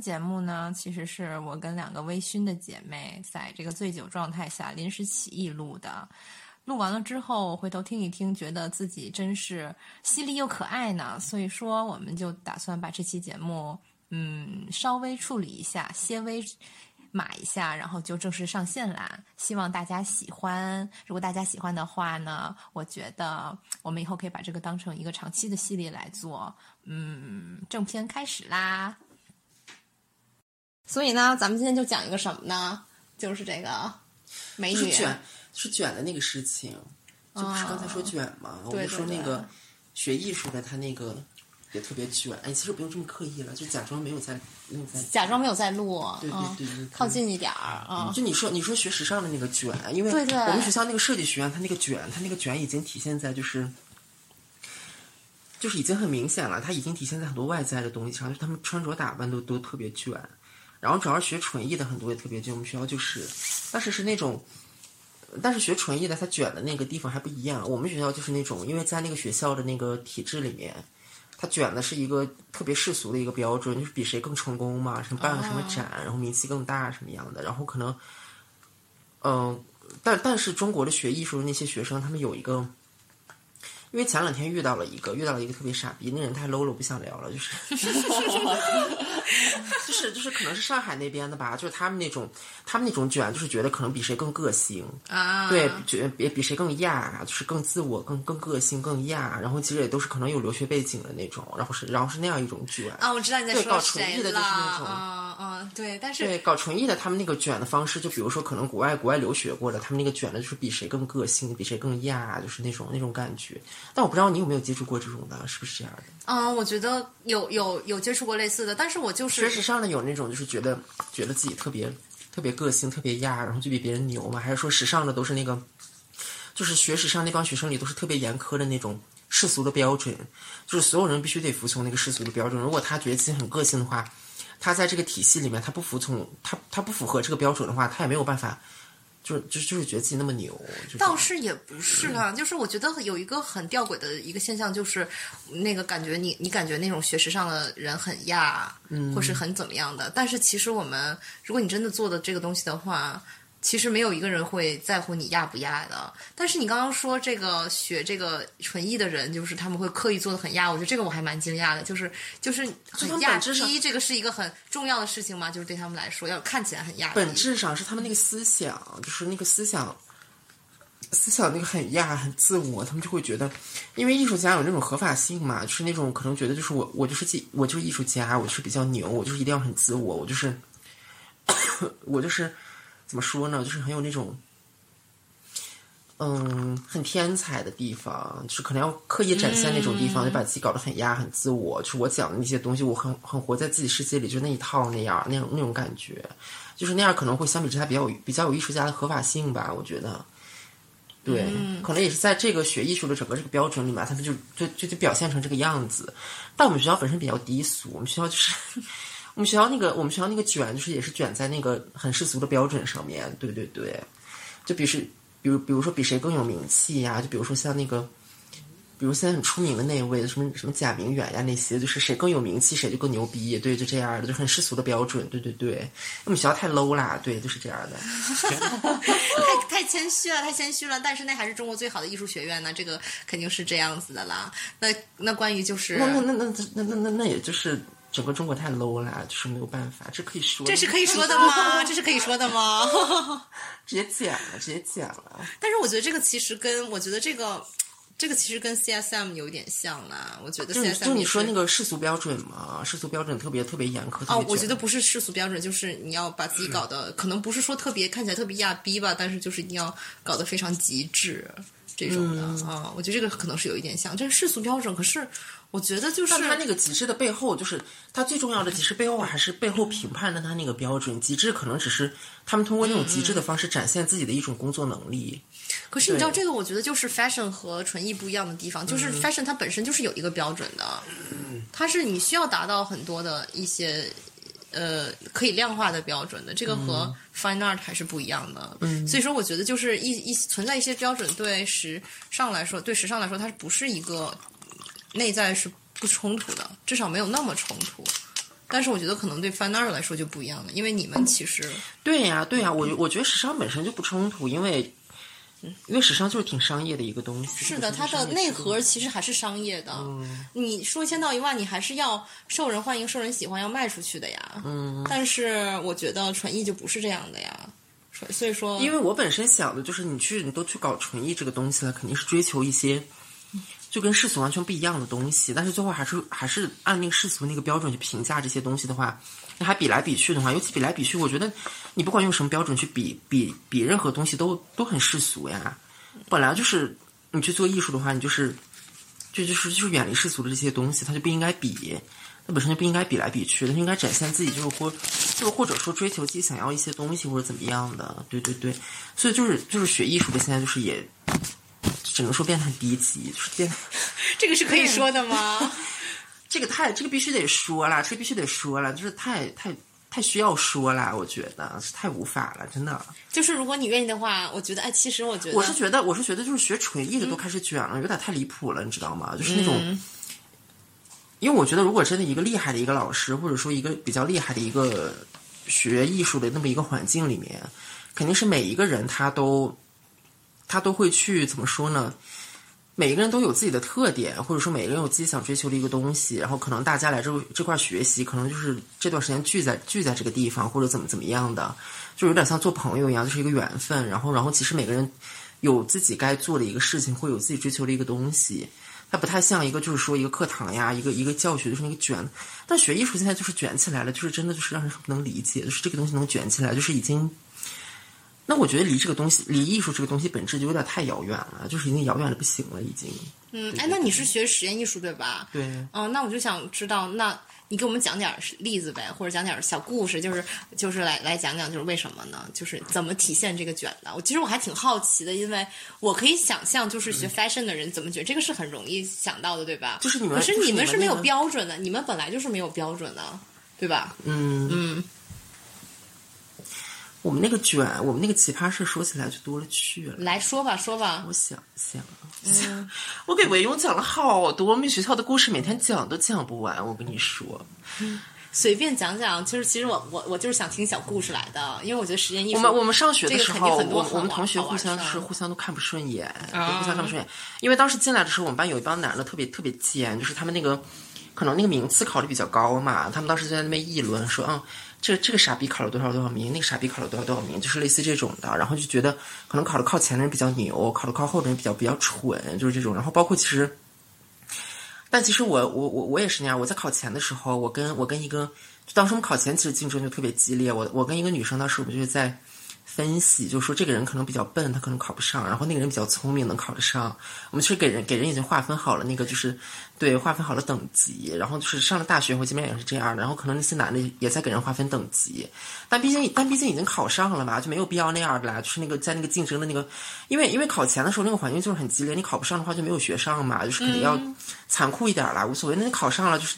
节目呢，其实是我跟两个微醺的姐妹在这个醉酒状态下临时起意录的。录完了之后，回头听一听，觉得自己真是犀利又可爱呢。所以说，我们就打算把这期节目，嗯，稍微处理一下，些微码一下，然后就正式上线啦。希望大家喜欢。如果大家喜欢的话呢，我觉得我们以后可以把这个当成一个长期的系列来做。嗯，正片开始啦。所以呢，咱们今天就讲一个什么呢？就是这个美女。是卷的那个事情，就不是刚才说卷嘛？我们说那个学艺术的，他那个也特别卷。哎，其实不用这么刻意了，就假装没有在，没有在，假装没有在录。对对对，靠近一点儿啊！就你说，你说学时尚的那个卷，因为我们学校那个设计学院，它那个卷，它那个卷已经体现在就是，就是已经很明显了，它已经体现在很多外在的东西上，就他们穿着打扮都都特别卷。然后主要学纯艺的很多也特别卷，我们学校就是，但是是那种。但是学纯艺的，他卷的那个地方还不一样。我们学校就是那种，因为在那个学校的那个体制里面，他卷的是一个特别世俗的一个标准，就是比谁更成功嘛，什么办个什么展，然后名气更大什么样的。然后可能，嗯，但但是中国的学艺术的那些学生，他们有一个。因为前两天遇到了一个，遇到了一个特别傻逼，那人太 low 了，我不想聊了，就是，就是就是可能是上海那边的吧，就是他们那种，他们那种卷，就是觉得可能比谁更个性。啊，对，觉得比比谁更亚，就是更自我、更更个性、更亚，然后其实也都是可能有留学背景的那种，然后是然后是那样一种卷。啊，我知道你在说对，搞纯艺的就是那种，嗯嗯，对，但是对搞纯艺的他们那个卷的方式，就比如说可能国外国外留学过的，他们那个卷的就是比谁更个性，比谁更亚，就是那种那种感觉。但我不知道你有没有接触过这种的，是不是这样的？嗯，我觉得有有有接触过类似的，但是我就是学时尚的有那种就是觉得觉得自己特别特别个性、特别亚，然后就比别人牛嘛？还是说时尚的都是那个，就是学时尚那帮学生里都是特别严苛的那种世俗的标准，就是所有人必须得服从那个世俗的标准。如果他觉得自己很个性的话，他在这个体系里面他不服从，他他不符合这个标准的话，他也没有办法。就就就是觉得自己那么牛，倒是也不是啦。就是我觉得有一个很吊诡的一个现象，就是那个感觉你你感觉那种学时尚的人很亚，嗯，或是很怎么样的。但是其实我们，如果你真的做的这个东西的话。其实没有一个人会在乎你压不压的，但是你刚刚说这个学这个纯艺的人，就是他们会刻意做的很压，我觉得这个我还蛮惊讶的，就是就是很压低，这个是一个很重要的事情吗，就是对他们来说要看起来很压。本质上是他们那个思想，就是那个思想，思想那个很压很自我，他们就会觉得，因为艺术家有那种合法性嘛，就是那种可能觉得就是我我就是技我就是艺术家，我就是比较牛，我就是一定要很自我，我就是 我就是。怎么说呢？就是很有那种，嗯，很天才的地方，就是可能要刻意展现那种地方，就把自己搞得很压、很自我。就是我讲的那些东西，我很很活在自己世界里，就那一套那样那种那种感觉，就是那样可能会相比之下比较有比较有艺术家的合法性吧。我觉得，对，可能也是在这个学艺术的整个这个标准里面，他们就就就就表现成这个样子。但我们学校本身比较低俗，我们学校就是。我们学校那个我们学校那个卷就是也是卷在那个很世俗的标准上面，对对对，就比是比如比如说比谁更有名气呀，就比如说像那个，比如现在很出名的那一位什么什么贾明远呀那些，就是谁更有名气谁就更牛逼，对，就这样的，就很世俗的标准，对对对，我们学校太 low 啦，对，就是这样的，太太谦虚了，太谦虚了，但是那还是中国最好的艺术学院呢，这个肯定是这样子的啦。那那关于就是那那那那那那那也就是。整个中国太 low 了，就是没有办法，这可以说。这是可以说的吗？这是可以说的吗？直接剪了，直接剪了。但是我觉得这个其实跟我觉得这个，这个其实跟 CSM 有点像啦。我觉得 CSM 就你说那个世俗标准嘛，世俗标准特别特别严苛。哦，我觉得不是世俗标准，就是你要把自己搞得，可能不是说特别看起来特别亚逼吧，但是就是一定要搞得非常极致这种的啊。我觉得这个可能是有一点像，这是世俗标准，可是。我觉得就是，但他那个极致的背后，就是他最重要的极致背后，还是背后评判的他那个标准。极致可能只是他们通过那种极致的方式展现自己的一种工作能力。可是你知道，这个我觉得就是 fashion 和纯艺不一样的地方，就是 fashion 它本身就是有一个标准的，它是你需要达到很多的一些呃可以量化的标准的。这个和 fine art 还是不一样的。嗯，所以说我觉得就是一一存在一些标准，对时尚来说，对时尚来说，它不是一个。内在是不冲突的，至少没有那么冲突。但是我觉得可能对 fine art 来说就不一样了，因为你们其实对呀，对呀，我我觉得时尚本身就不冲突，因为因为时尚就是挺商业的一个东西。是的，它的内核其实还是商业的。嗯你说一千道一万，你还是要受人欢迎、受人喜欢，要卖出去的呀。嗯，但是我觉得纯艺就不是这样的呀。所所以说，因为我本身想的就是，你去你都去搞纯艺这个东西了，肯定是追求一些就跟世俗完全不一样的东西，但是最后还是还是按那个世俗那个标准去评价这些东西的话，那还比来比去的话，尤其比来比去，我觉得你不管用什么标准去比比比任何东西都都很世俗呀。本来就是你去做艺术的话，你就是就就是就是远离世俗的这些东西，它就不应该比。它本身就不应该比来比去，它应该展现自己，就是或就或者说追求自己想要一些东西或者怎么样的，对对对，所以就是就是学艺术的现在就是也只能说变得很低级，就是变得 这个是可以说的吗？这个太这个必须得说了，这个必须得说了，就是太太太需要说了，我觉得是太无法了，真的。就是如果你愿意的话，我觉得，哎，其实我觉得，我是觉得我是觉得就是学纯艺的都开始卷了，有点太离谱了，你知道吗？就是那种。因为我觉得，如果真的一个厉害的一个老师，或者说一个比较厉害的一个学艺术的那么一个环境里面，肯定是每一个人他都他都会去怎么说呢？每个人都有自己的特点，或者说每个人有自己想追求的一个东西，然后可能大家来这这块学习，可能就是这段时间聚在聚在这个地方，或者怎么怎么样的，就有点像做朋友一样，就是一个缘分。然后，然后其实每个人有自己该做的一个事情，会有自己追求的一个东西。它不太像一个，就是说一个课堂呀，一个一个教学就是那个卷。但学艺术现在就是卷起来了，就是真的就是让人很不能理解，就是这个东西能卷起来，就是已经。那我觉得离这个东西，离艺术这个东西本质就有点太遥远了，就是已经遥远的不行了，已经。嗯，哎，那你是学实验艺术对吧？对。嗯，那我就想知道，那你给我们讲点例子呗，或者讲点小故事，就是就是来来讲讲，就是为什么呢？就是怎么体现这个卷的？我其实我还挺好奇的，因为我可以想象，就是学 fashion 的人怎么卷，这个是很容易想到的，对吧？就是你们，可是你们是没有标准的，你们本来就是没有标准的，对吧？嗯，嗯，我们那个卷，我们那个奇葩事说起来就多了去了。来说吧，说吧。我想想，嗯我给维庸讲了好多我们学校的故事，每天讲都讲不完。我跟你说，随便讲讲，就是其实我我我就是想听小故事来的，因为我觉得实验艺术，我们我们上学的时候，我我们同学互相是互相都看不顺眼，啊互相看不顺眼。因为当时进来的时候，我们班有一帮男的特别特别贱，就是他们那个可能那个名次考的比较高嘛，他们当时就在那边议论说，嗯，这这个傻逼考了多少多少名，那个傻逼考了多少多少名，就是类似这种的。然后就觉得可能考的靠前的人比较牛，考的靠后的人比较比较蠢，就是这种。然后包括其实。但其实我我我我也是那样。我在考前的时候，我跟我跟一个，当时我们考前其实竞争就特别激烈。我我跟一个女生当时我们就是在分析，就是说这个人可能比较笨，他可能考不上，然后那个人比较聪明，能考得上。我们其实给人给人已经划分好了那个就是对划分好了等级，然后就是上了大学后基本上也是这样的。然后可能那些男的也在给人划分等级，但毕竟但毕竟已经考上了嘛，就没有必要那样的啦。就是那个在那个竞争的那个，因为因为考前的时候那个环境就是很激烈，你考不上的话就没有学上嘛，就是肯定要残酷一点啦，无所谓。那你考上了就是，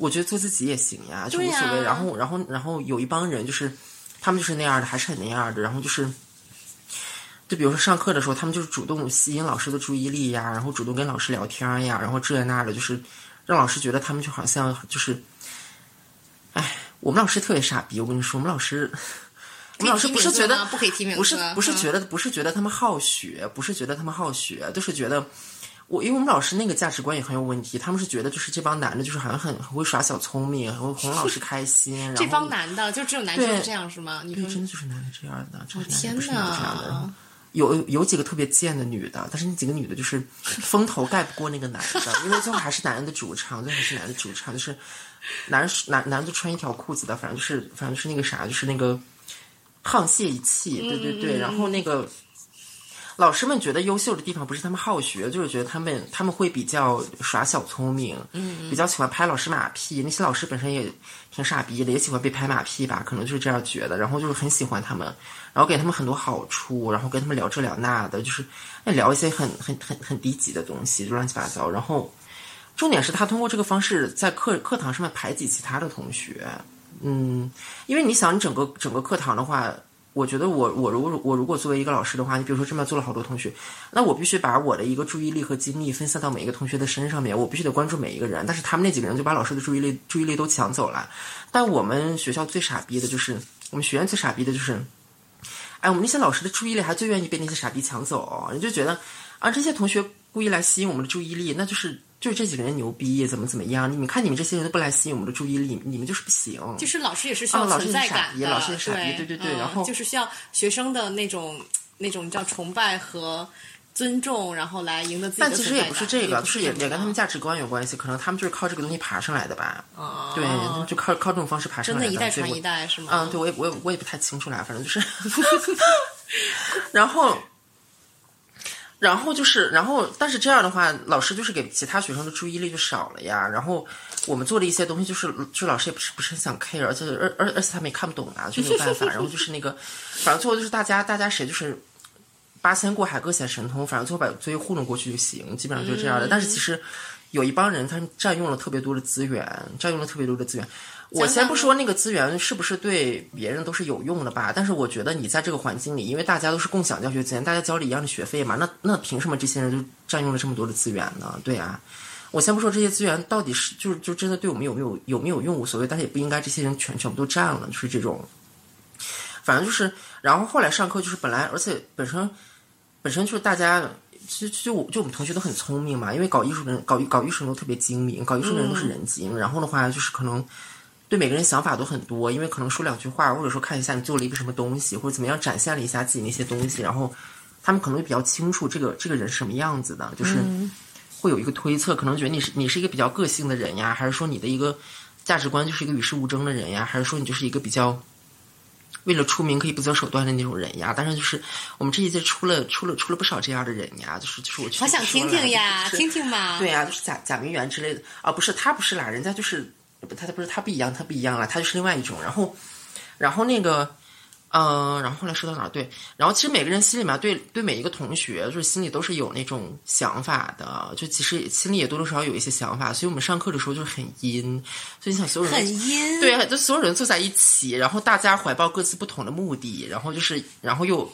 我觉得做自己也行呀，就无所谓。然后然后然后有一帮人就是他们就是那样的，还是很那样的，然后就是。就比如说上课的时候，他们就是主动吸引老师的注意力呀，然后主动跟老师聊天呀，然后这那的，就是让老师觉得他们就好像就是，哎，我们老师特别傻逼，我跟你说，我们老师，我们老师不是觉得不可以提名不是不是嗯觉得不是觉得他们好学，不是觉得他们好学，就是觉得我因为我们老师那个价值观也很有问题，他们是觉得就是这帮男的，就是好像很很会耍小聪明，很会哄老师开心，然后这帮男的就只有男生是这样是吗？你对，说真的就是男的这样的，真的这样的。哪！有有几个特别贱的女的，但是那几个女的就是风头盖不过那个男的，因为最后还是男人的主场，最后还是男的主场，就是男人男男的就穿一条裤子的，反正就是反正就是那个啥，就是那个沆瀣一气，对对对，然后那个。老师们觉得优秀的地方不是他们好学，就是觉得他们他们会比较耍小聪明，嗯，比较喜欢拍老师马屁。那些老师本身也挺傻逼的，也喜欢被拍马屁吧，可能就是这样觉得。然后就是很喜欢他们，然后给他们很多好处，然后跟他们聊这聊那的，就是哎聊一些很很很很低级的东西，就乱七八糟。然后重点是他通过这个方式在课课堂上面排挤其他的同学，嗯，因为你想，你整个整个课堂的话，我觉得我我如果我如果作为一个老师的话，你比如说这边做了好多同学，那我必须把我的一个注意力和精力分散到每一个同学的身上面，我必须得关注每一个人。但是他们那几个人就把老师的注意力注意力都抢走了。但我们学校最傻逼的就是我们学院最傻逼的就是，哎，我们那些老师的注意力还最愿意被那些傻逼抢走，你就觉得啊这些同学故意来吸引我们的注意力，那就是。就是这几个人牛逼，怎么怎么样？你们看，你们这些人都不来吸引我们的注意力，你们就是不行。就是老师也是需要存在感的，老师也傻逼，对对对。然后就是需要学生的那种那种叫崇拜和尊重，然后来赢得自己的但其实也不是这个，就是也也跟他们价值观有关系。可能他们就是靠这个东西爬上来的吧。对，就靠靠这种方式爬上来的。真的，一代传一代是吗？嗯，对，我也我也我也不太清楚啦，反正就是。然后。然后就是，然后但是这样的话，老师就是给其他学生的注意力就少了呀。然后我们做的一些东西，就是就老师也不是不是很想 care，而且而而而且他们也看不懂啊，就没有办法。然后就是那个，反正最后就是大家大家谁就是八仙过海各显神通，反正最后把作业糊弄过去就行，基本上就是这样的。但是其实有一帮人，他们占用了特别多的资源，占用了特别多的资源。我先不说那个资源是不是对别人都是有用的吧，但是我觉得你在这个环境里，因为大家都是共享教学资源，大家交了一样的学费嘛，那那凭什么这些人就占用了这么多的资源呢？对啊，我先不说这些资源到底是就是就真的对我们有没有有没有用无所谓，但是也不应该这些人全全部都占了，就是这种，反正就是，然后后来上课就是本来而且本身本身就是大家其实就我就我们同学都很聪明嘛，因为搞艺术的人搞搞艺术人都特别精明，搞艺术的人都是人精，然后的话就是可能。对每个人想法都很多，因为可能说两句话，或者说看一下你做了一个什么东西，或者怎么样展现了一下自己那些东西，然后他们可能会比较清楚这个这个人是什么样子的，就是会有一个推测，可能觉得你是你是一个比较个性的人呀，还是说你的一个价值观就是一个与世无争的人呀，还是说你就是一个比较为了出名可以不择手段的那种人呀？但是就是我们这一届出了出了出了不少这样的人呀，就是就是我好想听听呀，听听嘛，对呀，就是贾贾明媛之类的啊，不是他不是啦，人家就是。他他不是他不一样，他不一样了，他就是另外一种。然后，然后那个，嗯，然后后来说到哪儿？对，然后其实每个人心里面对对每一个同学，就是心里都是有那种想法的，就其实心里也多多少少有一些想法。所以我们上课的时候就是很阴，所以你想所有人很阴，对，就所有人坐在一起，然后大家怀抱各自不同的目的，然后就是，然后又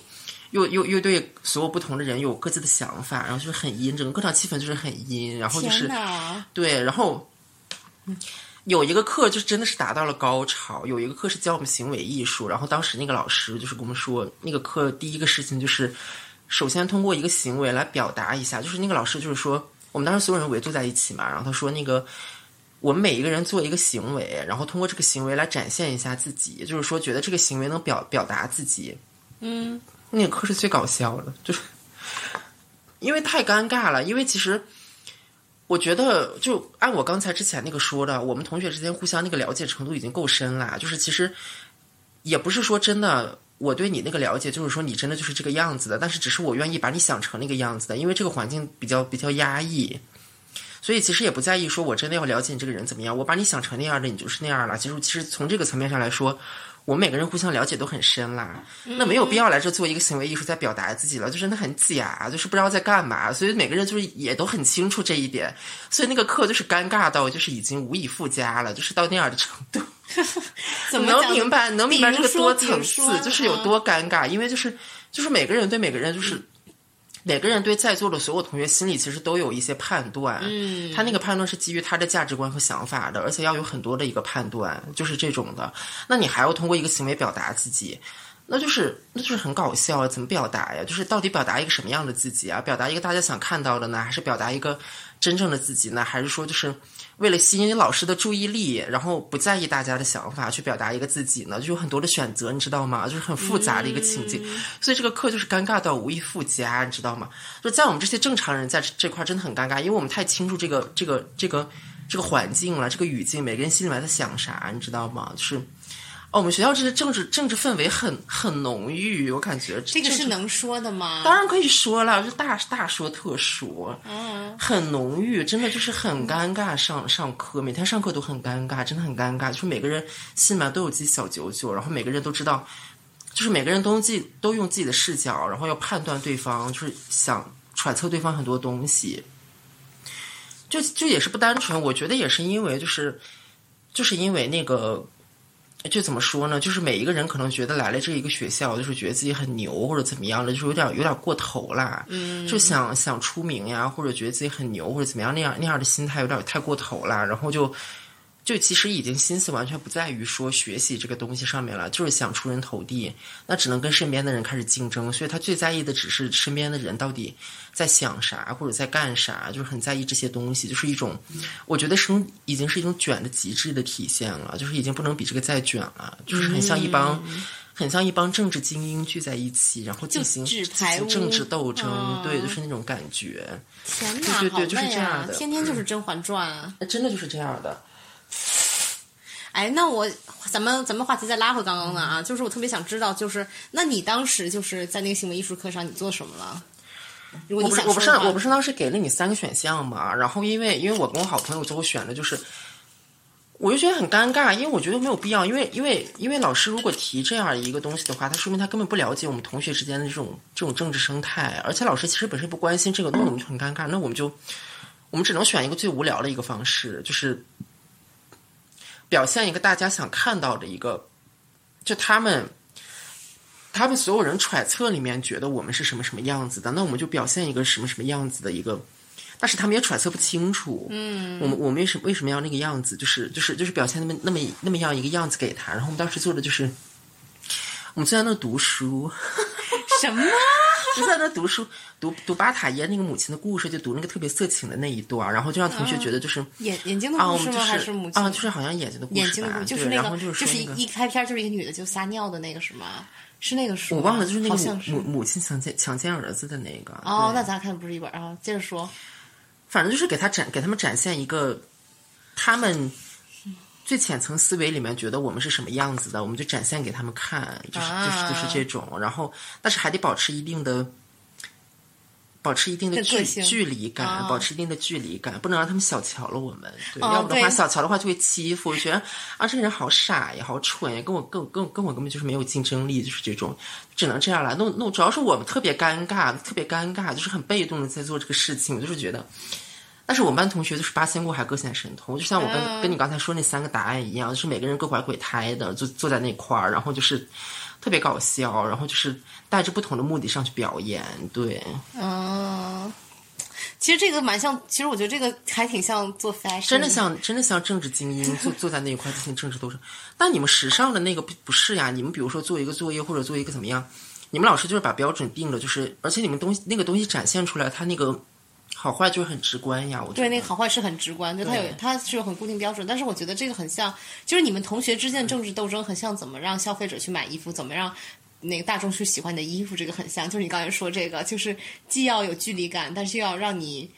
又又又对所有不同的人有各自的想法，然后就是很阴，整个课堂气氛就是很阴，然后就是对，然后。有一个课就真的是达到了高潮。有一个课是教我们行为艺术，然后当时那个老师就是跟我们说，那个课第一个事情就是，首先通过一个行为来表达一下。就是那个老师就是说，我们当时所有人围坐在一起嘛，然后他说那个我们每一个人做一个行为，然后通过这个行为来展现一下自己，就是说觉得这个行为能表表达自己。嗯，那个课是最搞笑的，就是因为太尴尬了，因为其实。我觉得，就按我刚才之前那个说的，我们同学之间互相那个了解程度已经够深了。就是其实也不是说真的，我对你那个了解，就是说你真的就是这个样子的。但是只是我愿意把你想成那个样子的，因为这个环境比较比较压抑，所以其实也不在意说我真的要了解你这个人怎么样。我把你想成那样的，你就是那样了。其实其实从这个层面上来说。我们每个人互相了解都很深啦，那没有必要来这做一个行为艺术在表达自己了，就真的很假，就是不知道在干嘛。所以每个人就是也都很清楚这一点，所以那个课就是尴尬到就是已经无以复加了，就是到那样的程度。怎么能明白能明白这个多层次就是有多尴尬，因为就是就是每个人对每个人就是。每个人对在座的所有同学心里其实都有一些判断，嗯，他那个判断是基于他的价值观和想法的，而且要有很多的一个判断，就是这种的。那你还要通过一个行为表达自己，那就是那就是很搞笑啊！怎么表达呀？就是到底表达一个什么样的自己啊？表达一个大家想看到的呢，还是表达一个真正的自己呢？还是说就是？为了吸引老师的注意力，然后不在意大家的想法，去表达一个自己呢，就有很多的选择，你知道吗？就是很复杂的一个情境，所以这个课就是尴尬到无以复加，你知道吗？就在我们这些正常人在这块真的很尴尬，因为我们太清楚这个这个这个这个环境了，这个语境，每个人心里面在想啥，你知道吗？就是。哦，我们学校这些政治政治氛围很很浓郁，我感觉这个是能说的吗？当然可以说了，就大大说特说，嗯，很浓郁，真的就是很尴尬。上上课，每天上课都很尴尬，真的很尴尬。就是每个人心里面都有自己小九九，然后每个人都知道，就是每个人都自己都用自己的视角，然后要判断对方，就是想揣测对方很多东西。就就也是不单纯，我觉得也是因为就是就是因为那个。就怎么说呢？就是每一个人可能觉得来了这一个学校，就是觉得自己很牛或者怎么样的，就是有点有点过头啦。嗯，就想想出名呀，或者觉得自己很牛或者怎么样那样那样的心态有点太过头了，然后就。就其实已经心思完全不在于说学习这个东西上面了，就是想出人头地，那只能跟身边的人开始竞争，所以他最在意的只是身边的人到底在想啥或者在干啥，就是很在意这些东西，就是一种，我觉得生已经是一种卷的极致的体现了，就是已经不能比这个再卷了，就是很像一帮，很像一帮政治精英聚在一起，然后进行进行政治斗争，对，就是那种感觉。天哪，对对对，就是这样的，天天就是《甄嬛传》，啊真的就是这样的。哎，那我咱们咱们话题再拉回刚刚的啊，就是我特别想知道，就是那你当时就是在那个行为艺术课上，你做什么了？我不是我不是我不是当时给了你三个选项嘛，然后因为因为我跟我好朋友最后选的就是，我就觉得很尴尬，因为我觉得没有必要，因为因为因为老师如果提这样一个东西的话，他说明他根本不了解我们同学之间的这种这种政治生态，而且老师其实本身不关心这个，那我们就很尴尬，那我们就我们只能选一个最无聊的一个方式，就是。表现一个大家想看到的一个，就他们，他们所有人揣测里面觉得我们是什么什么样子的，那我们就表现一个什么什么样子的一个，但是他们也揣测不清楚，嗯，我们我们为什为什么要那个样子，就是就是就是表现那么那么那么样一个样子给他，然后我们当时做的就是，我们就在那读书，什么？就在那读书，读读巴塔耶那个母亲的故事，就读那个特别色情的那一段，然后就让同学觉得就是眼眼睛的故事吗？还是母亲啊？就是好像眼睛的故事，眼睛的故事就是那个，就是一开篇就是一个女的就撒尿的那个是吗？是那个书？我忘了，就是那个母母亲强奸强奸儿子的那个。哦，那咱看的不是一本啊。接着说，反正就是给他展给他们展现一个他们。最浅层思维里面觉得我们是什么样子的，我们就展现给他们看，就是就是就是这种，然后但是还得保持一定的，保持一定的距距离感，保持一定的距离感，不能让他们小瞧了我们。对，要不的话小瞧的话就会欺负，觉得啊这个人好傻呀，好蠢呀，跟我跟跟跟我根本就是没有竞争力，就是这种，只能这样了。那那主要是我们特别尴尬，特别尴尬，就是很被动的在做这个事情，我就是觉得。但是我们班同学就是八仙过海，各显神通，就像我跟跟你刚才说那三个答案一样，就是每个人各怀鬼胎的，就坐在那块儿，然后就是特别搞笑，然后就是带着不同的目的上去表演。对，嗯，其实这个蛮像，其实我觉得这个还挺像做 fashion，真的像真的像政治精英坐坐在那一块进行政治斗争。但你们时尚的那个不不是呀？你们比如说做一个作业或者做一个怎么样，你们老师就是把标准定了，就是而且你们东西那个东西展现出来，它那个。好坏就是很直观呀，我觉得。对那个好坏是很直观，就它有它是有很固定标准，但是我觉得这个很像，就是你们同学之间的政治斗争，很像怎么让消费者去买衣服，怎么让那个大众去喜欢你的衣服，这个很像，就是你刚才说这个，就是既要有距离感，但是又要让你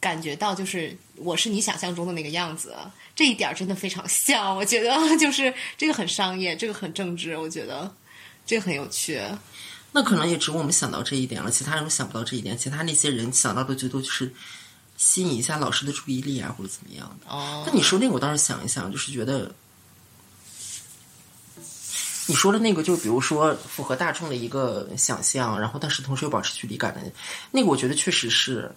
感觉到就是我是你想象中的那个样子，这一点真的非常像，我觉得就是这个很商业，这个很政治，我觉得这个很有趣。那可能也只有我们想到这一点了，其他人想不到这一点。其他那些人想到的最多就是吸引一下老师的注意力啊，或者怎么样的。哦。那你说那个，我倒是想一想，就是觉得你说的那个，就比如说符合大众的一个想象，然后但是同时又保持距离感的那个，我觉得确实是。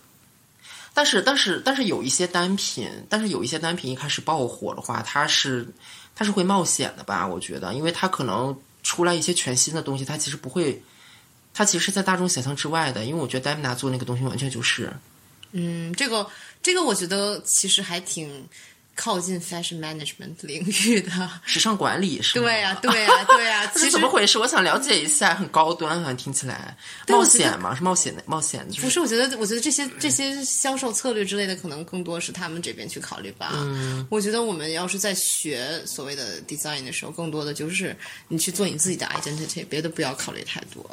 但是，但是，但是有一些单品，但是有一些单品一开始爆火的话，它是它是会冒险的吧？我觉得，因为它可能出来一些全新的东西，它其实不会。它其实是在大众想象之外的，因为我觉得戴米娜做那个东西完全就是，嗯，这个这个我觉得其实还挺靠近 fashion management 领域的，时尚管理是吗？对呀，对呀，对呀，其实怎么回事？我想了解一下，很高端，好像听起来冒险嘛，是冒险的，冒险的。不是，我觉得，我觉得这些这些销售策略之类的，可能更多是他们这边去考虑吧。嗯，我觉得我们要是在学所谓的 design 的时候，更多的就是你去做你自己的 identity，别的不要考虑太多。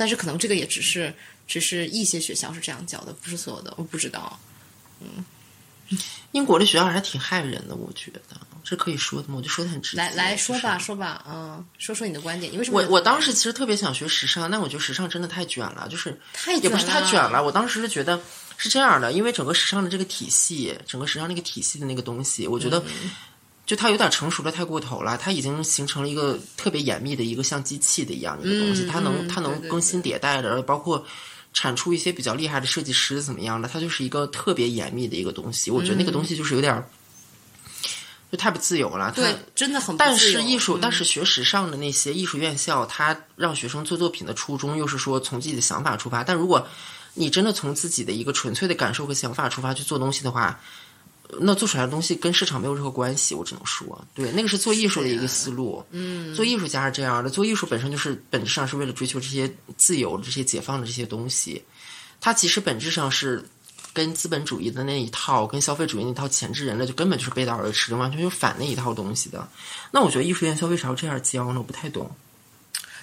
但是可能这个也只是，只是一些学校是这样教的，不是所有的，我不知道。嗯，英国的学校还挺害人的，我觉得这可以说的吗？我就说的很直接。来来说吧，说吧，嗯，说说你的观点。你为什么？我我当时其实特别想学时尚，但我觉得时尚真的太卷了，就是太也不是太卷了。我当时是觉得是这样的，因为整个时尚的这个体系，整个时尚那个体系的那个东西，我觉得。就它有点成熟的太过头了，它已经形成了一个特别严密的一个像机器的一样的一个东西，它能它能更新迭代的，包括产出一些比较厉害的设计师怎么样的，它就是一个特别严密的一个东西。我觉得那个东西就是有点就太不自由了。对它，真的很不但自由是艺术，嗯但是学时尚的那些艺术院校，它让学生做作品的初衷，又是说从自己的想法出发。但如果你真的从自己的一个纯粹的感受和想法出发去做东西的话，那做出来的东西跟市场没有任何关系。我只能说，对，那个是做艺术的一个思路。嗯，做艺术家是这样的，做艺术本身就是本质上是为了追求这些自由、这些解放的这些东西。它其实本质上是。跟资本主义的那一套，跟消费主义那套钳制人类，就根本就是背道而驰的，完全就反那一套东西的。那我觉得艺术院校为啥要这样教呢？我不太懂。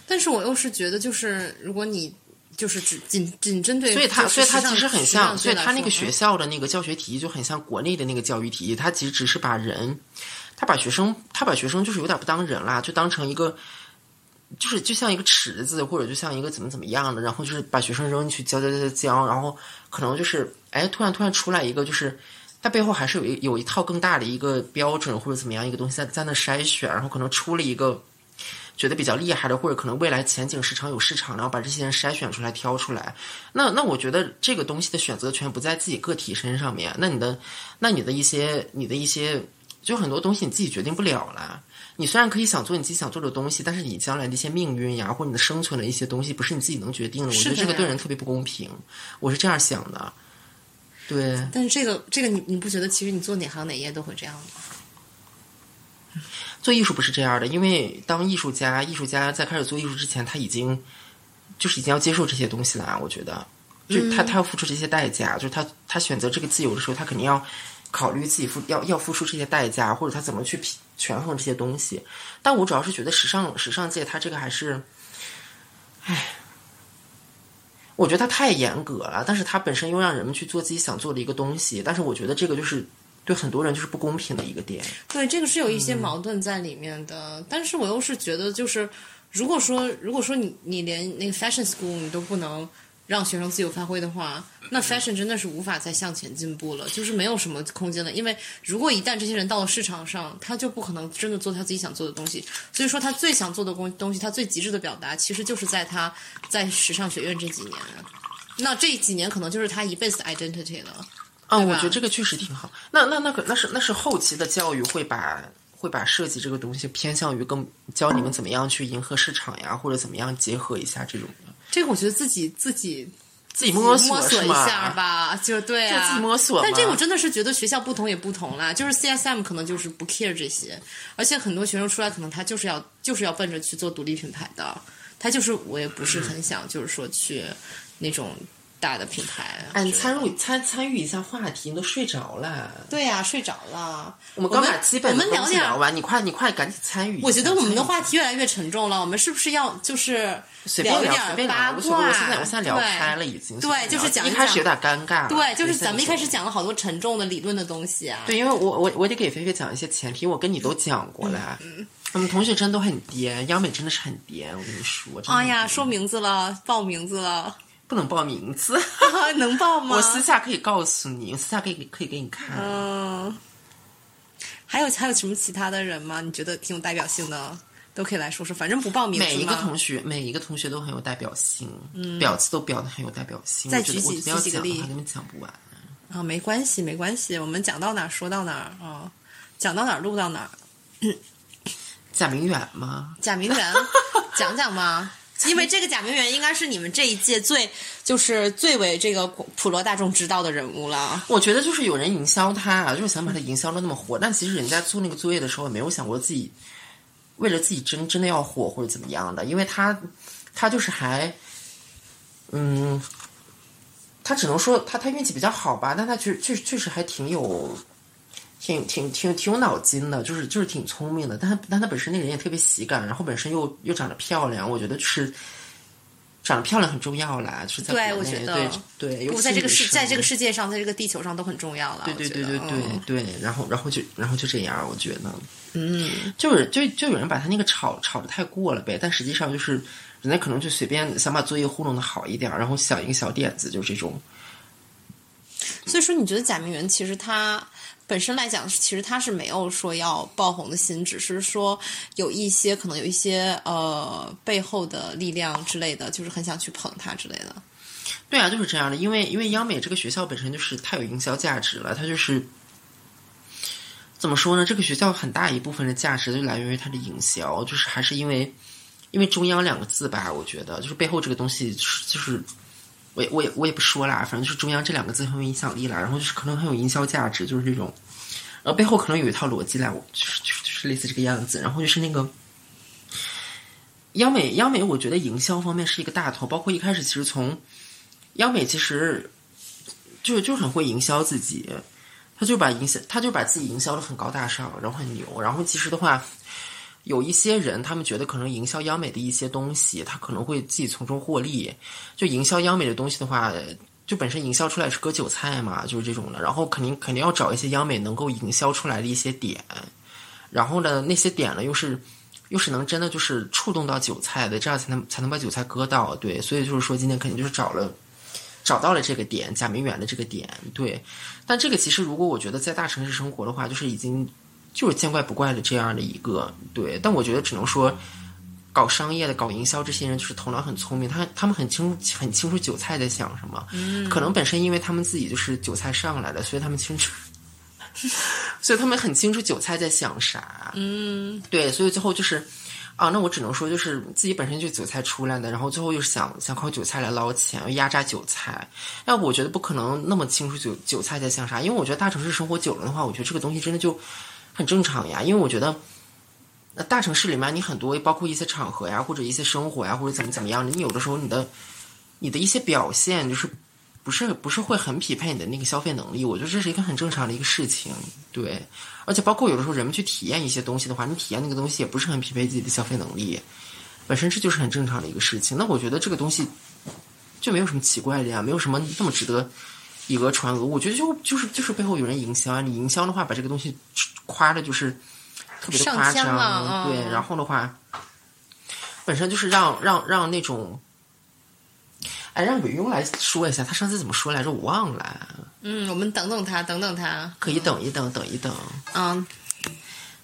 但是我又是觉得，就是如果你就是只仅仅针对，所以它，所以它其实很像，所以界来它那个学校的那个教学体系就很像国内的那个教育体系。它其实只是把人，他把学生，他把学生就是有点不当人啦，就当成一个。就是就像一个池子，或者就像一个怎么怎么样的，然后就是把学生扔进去教教教教教，然后可能就是哎，突然突然出来一个，就是它背后还是有一有一套更大的一个标准或者怎么样一个东西在在那筛选，然后可能出了一个觉得比较厉害的，或者可能未来前景市场有市场，然后把这些人筛选出来挑出来。那那我觉得这个东西的选择权不在自己个体身上面，那你的那你的一些你的一些就很多东西你自己决定不了啦。你虽然可以想做你自己想做的东西，但是你将来的一些命运呀，或者你的生存的一些东西，不是你自己能决定的。我觉得这个对人特别不公平，我是这样想的。对，但是这个这个你你不觉得其实你做哪行哪业都会这样吗？做艺术不是这样的，因为当艺术家，艺术家在开始做艺术之前，他已经就是已经要接受这些东西了。我觉得，就他他要付出这些代价，就是他他选择这个自由的时候，他肯定要考虑自己付要要付出这些代价，或者他怎么去平权衡这些东西。但我主要是觉得时尚时尚界它这个还是，唉，我觉得它太严格了，但是它本身又让人们去做自己想做的一个东西，但是我觉得这个就是对很多人就是不公平的一个点。对，这个是有一些嗯矛盾在里面的，但是我又是觉得，就是如果说如果说你你连那个 fashion school 你都不能让学生自由发挥的话，那 fashion 真的是无法再向前进步了，就是没有什么空间了。因为如果一旦这些人到了市场上，他就不可能真的做他自己想做的东西。所以说，他最想做的东东西，他最极致的表达，其实就是在他在时尚学院这几年。那这几年可能就是他一辈子的 identity 了。啊，对吧我觉得这个确实挺好。那那那个那是那是后期的教育会把会把设计这个东西偏向于更教你们怎么样去迎合市场呀，或者怎么样结合一下这种的这个我觉得自己自己自己摸摸索？一下吧，就对啊，就自己摸索但这个我真的是觉得学校不同也不同啦，就是 CSM 可能就是不 care 这些，而且很多学生出来可能他就是要就是要奔着去做独立品牌的，他就是我也不是很想就是说去那种大的品牌。哎，你参与参参与一下话题，你都睡着了。对呀、睡着了。我们刚把基本的我们聊点东西聊完，你快你快赶紧参与。我觉得我们的话题越来越沉重了，我们是不是要就是随便聊一点八。卦？我现在我现在聊对开了，已经对就是讲一开始有点尴尬。对，就是咱们一开始。讲了好多沉重的理论的东西啊。对，因为我我我得给菲菲讲一些前提，我跟你都讲过了。嗯我们同学真都很颠，央美真的是很颠，我跟你说。哎呀，说名字了，报名字了，不能报名字，能报吗？我私下可以告诉你，私下可以可以给你看。嗯，还有还有什么其他的人吗？你觉得挺有代表性的，都可以来说说。反正不报名字每一个同学，每一个同学都很有代表性，嗯表字都表的很有代表性。再举几个例讲不完。啊，没关系，没关系，我们讲到哪儿说到哪儿啊，讲到哪儿录到哪儿。贾明远吗？贾明远，讲讲吗？因为这个贾明媛应该是你们这一届最就是最为这个普罗大众知道的人物了。我觉得就是有人营销他，就是想把他营销的那么火，但其实人家做那个作业的时候也没有想过自己为了自己真真的要火或者怎么样的，因为他他就是还嗯，他只能说他他运气比较好吧，但他确确确实还挺有。挺挺挺挺有脑筋的，就是就是挺聪明的，但他但他本身那个人也特别喜感，然后本身又又长得漂亮，我觉得就是长得漂亮很重要啦，就是在对我觉得对对，尤不在这个世，在这个世界上，在这个地球上都很重要了。对对对对对、嗯对，然后然后就然后就这样，我觉得，嗯，就是就就有人把他那个炒炒的太过了呗，但实际上就是人家可能就随便想把作业糊弄的好一点，然后想一个小点子，就这种。所以说，你觉得贾明媛其实他本身来讲，其实他是没有说要爆红的心，只是说有一些可能有一些呃背后的力量之类的，就是很想去捧他之类的。对啊，就是这样的，因为因为央美这个学校本身就是太有营销价值了，它就是怎么说呢？这个学校很大一部分的价值就来源于它的营销，就是还是因为因为中央两个字吧，我觉得就是背后这个东西就是我也我也我也不说啦，反正就是中央这两个字很有影响力啦，然后就是可能很有营销价值，就是这种，呃，背后可能有一套逻辑来，就是就是就是类似这个样子，然后就是那个。央美，央美，我觉得营销方面是一个大头，包括一开始其实从央美其实就就很会营销自己，他就把营销，他就把自己营销的很高大上，然后很牛。然后其实的话，有一些人他们觉得可能营销央美的一些东西，他可能会自己从中获利。就营销央美的东西的话，就本身营销出来是割韭菜嘛，就是这种的。然后肯定肯定要找一些央美能够营销出来的一些点，然后呢，那些点呢又是。又是能真的就是触动到韭菜的，这样才能才能把韭菜割到，对，所以就是说今天肯定就是找了，找到了这个点，贾明远的这个点，对。但这个其实如果我觉得在大城市生活的话，就是已经就是见怪不怪的这样的一个，对。但我觉得只能说，搞商业的、搞营销这些人就是头脑很聪明，他他们很清楚很清楚韭菜在想什么，嗯，可能本身因为他们自己就是韭菜上来的，所以他们清楚。所以他们很清楚韭菜在想啥，嗯，对，所以最后就是，啊，那我只能说就是自己本身就韭菜出来的，然后最后又是想想靠韭菜来捞钱，压榨韭菜。要不我觉得不可能那么清楚韭韭菜在想啥，因为我觉得大城市生活久了的话，我觉得这个东西真的就很正常呀。因为我觉得，那大城市里面你很多包括一些场合呀，或者一些生活呀，或者怎么怎么样，你有的时候你的你的一些表现就是。不是不是会很匹配你的那个消费能力，我觉得这是一个很正常的一个事情，对。而且包括有的时候人们去体验一些东西的话，你体验那个东西也不是很匹配自己的消费能力，本身这就是很正常的一个事情。那我觉得这个东西就没有什么奇怪的呀，没有什么那么值得以讹传讹。我觉得就就是就是背后有人营销啊，你营销的话把这个东西夸的就是特别的夸张，对。然后的话，本身就是让让让那种。哎，让伟庸来说一下，他上次怎么说来着？我忘了。嗯，我们等等他，等等他，可以等一等，等一等。嗯，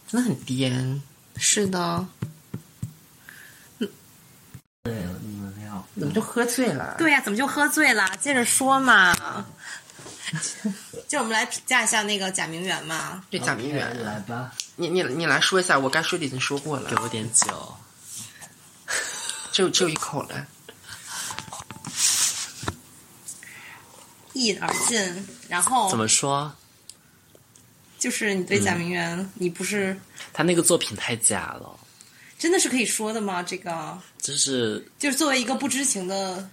真的很颠。是的。嗯。对，你们聊。怎么就喝醉了？对呀，怎么就喝醉了？接着说嘛。就我们来评价一下那个贾明远嘛。对，贾明远，来吧。你你你来说一下，我该说的已经说过了。给我点酒。只有只有一口了。一饮而尽，然后怎么说？就是你对贾明媛，你不是他那个作品太假了，真的是可以说的吗？这个就是就是作为一个不知情的，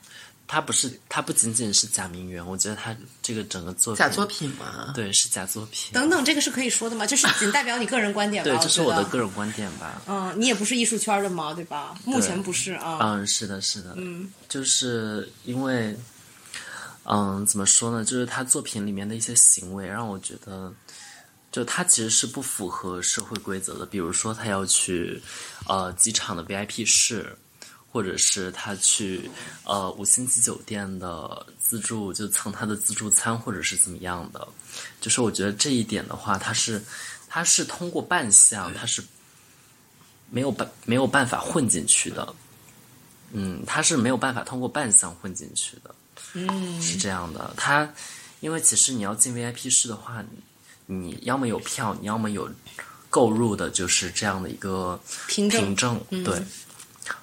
他不是他不仅仅是假名媛，我觉得他这个整个作假作品嘛，对，是假作品。等等，这个是可以说的吗？就是仅代表你个人观点吧？对，这是我的个人观点吧。嗯，你也不是艺术圈的嘛，对吧？目前不是啊。嗯，是的，是的。嗯，就是因为。嗯，怎么说呢？就是他作品里面的一些行为，让我觉得，就他其实是不符合社会规则的。比如说，他要去呃机场的 VIP 室，或者是他去呃五星级酒店的自助，就蹭他的自助餐，或者是怎么样的。就是我觉得这一点的话，他是他是通过扮相，他是没有办没有办法混进去的。嗯，他是没有办法通过扮相混进去的。嗯，是这样的，他因为其实你要进 VIP 室的话，你要么有票，你要么有购入的，就是这样的一个凭证，对。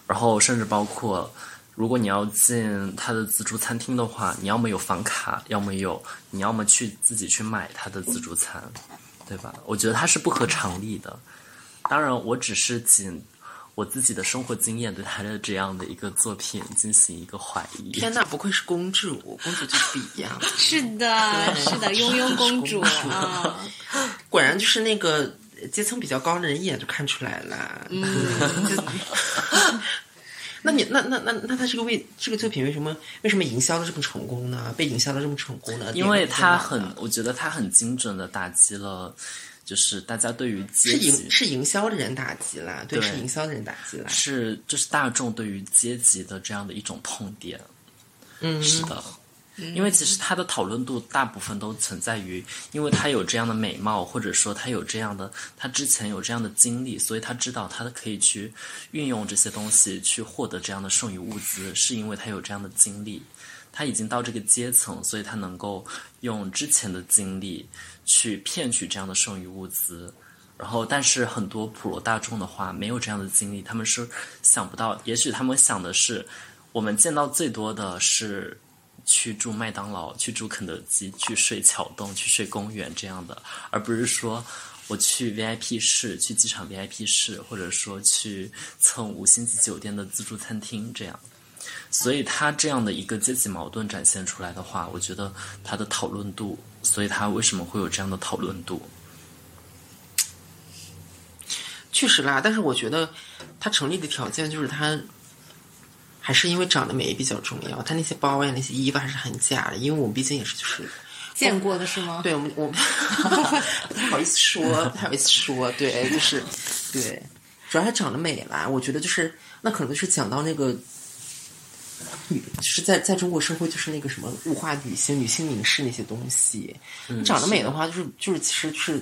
然后甚至包括，如果你要进他的自助餐厅的话，你要么有房卡，要么有，你要么去自己去买他的自助餐，对吧？我觉得他是不合常理的。当然，我只是仅。我自己的生活经验对他的这样的一个作品进行一个怀疑。天哪，不愧是公主，公主就是不一样。是的，是的，庸庸公主 啊，果然就是那个阶层比较高的人一眼就看出来了。嗯，那你那那那那他这个为这个作品为什么为什么营销的这么成功呢？被营销的这么成功呢？因为他很，我觉得他很精准的打击了。就是大家对于阶级是营是营销的人打击了，对，是营销的人打击了，是就是大众对于阶级的这样的一种痛点，嗯，是的，因为其实他的讨论度大部分都存在于，因为他有这样的美貌，或者说他有这样的，他之前有这样的经历，所以他知道他可以去运用这些东西去获得这样的剩余物资，是因为他有这样的经历，他已经到这个阶层，所以他能够用之前的经历。去骗取这样的剩余物资。然后，但是很多普罗大众的话没有这样的经历，他们是想不到。也许他们想的是，我们见到最多的是去住麦当劳、去住肯德基、去睡桥洞、去睡公园这样的，而不是说我去 VIP 室、去机场 VIP 室，或者说去蹭五星级酒店的自助餐厅这样。所以，他这样的一个阶级矛盾展现出来的话，我觉得他的讨论度，所以他为什么会有这样的讨论度？确实啦，但是我觉得他成立的条件就是他还是因为长得美比较重要。他那些包呀、那些衣服还是很假的，因为我们毕竟也是就是见过的是吗？对我们我们 不太好意思说，不太好意思说，对，就是对，主要他长得美啦。我觉得就是那可能就是讲到那个女，就是在在中国社会就是那个什么物化女性、女性凝视那些东西。你长得美的话，就是就是其实就是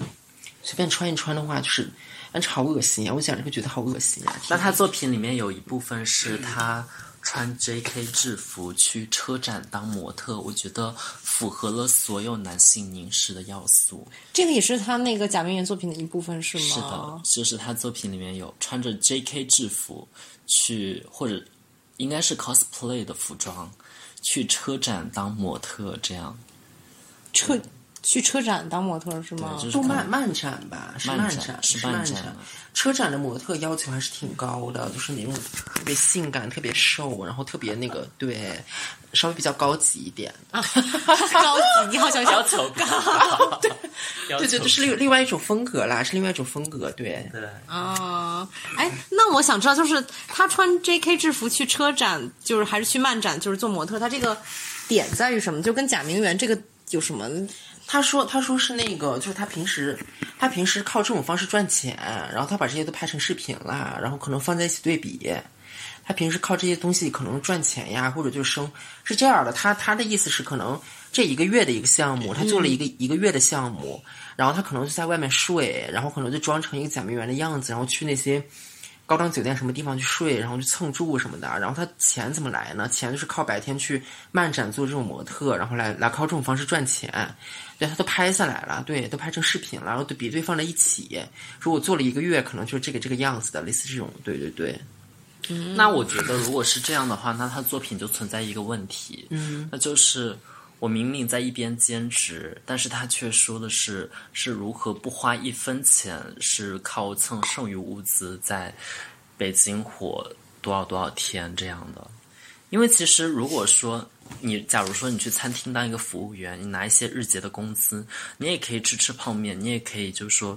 随便穿一穿的话，就是。但是好恶心啊！我讲这个觉得好恶心啊。那他作品里面有一部分是他穿 J.K. 制服去车展当模特，我觉得符合了所有男性凝视的要素。这个也是他那个假名媛作品的一部分，是吗？是的，就是他作品里面有穿着 J.K. 制服去，或者应该是 cosplay 的服装去车展当模特，这样车。去车展当模特是吗？动漫漫展吧，是漫展，是漫展。车展的模特要求还是挺高的，就是那种特别性感、特别瘦，然后特别那个，对，稍微比较高级一点。啊，高级，你好像要求高，对，对对，是另另外一种风格啦，是另外一种风格，对。对。啊，哎，那我想知道，就是他穿 J.K. 制服去车展，就是还是去漫展，就是做模特，他这个点在于什么？就跟贾明媛这个有什么？他说：“他说是那个，就是他平时，他平时靠这种方式赚钱，然后他把这些都拍成视频了，然后可能放在一起对比。他平时靠这些东西可能赚钱呀，或者就生是这样的。他他的意思是，可能这一个月的一个项目，他做了一个一个月的项目，然后他可能就在外面睡，然后可能就装成一个假名媛的样子，然后去那些。”高档酒店什么地方去睡，然后去蹭住什么的，然后他钱怎么来呢？钱就是靠白天去漫展做这种模特，然后来来靠这种方式赚钱。对他都拍下来了，对，都拍成视频了，然后都比对放在一起。如果做了一个月，可能就是这个这个样子的，类似这种。对对对。嗯，那我觉得如果是这样的话，那他作品就存在一个问题，嗯，那就是。我明明在一边兼职，但是他却说的是是如何不花一分钱，是靠蹭剩余物资在北京活多少多少天这样的。因为其实如果说你，假如说你去餐厅当一个服务员，你拿一些日结的工资，你也可以吃吃泡面，你也可以就是说。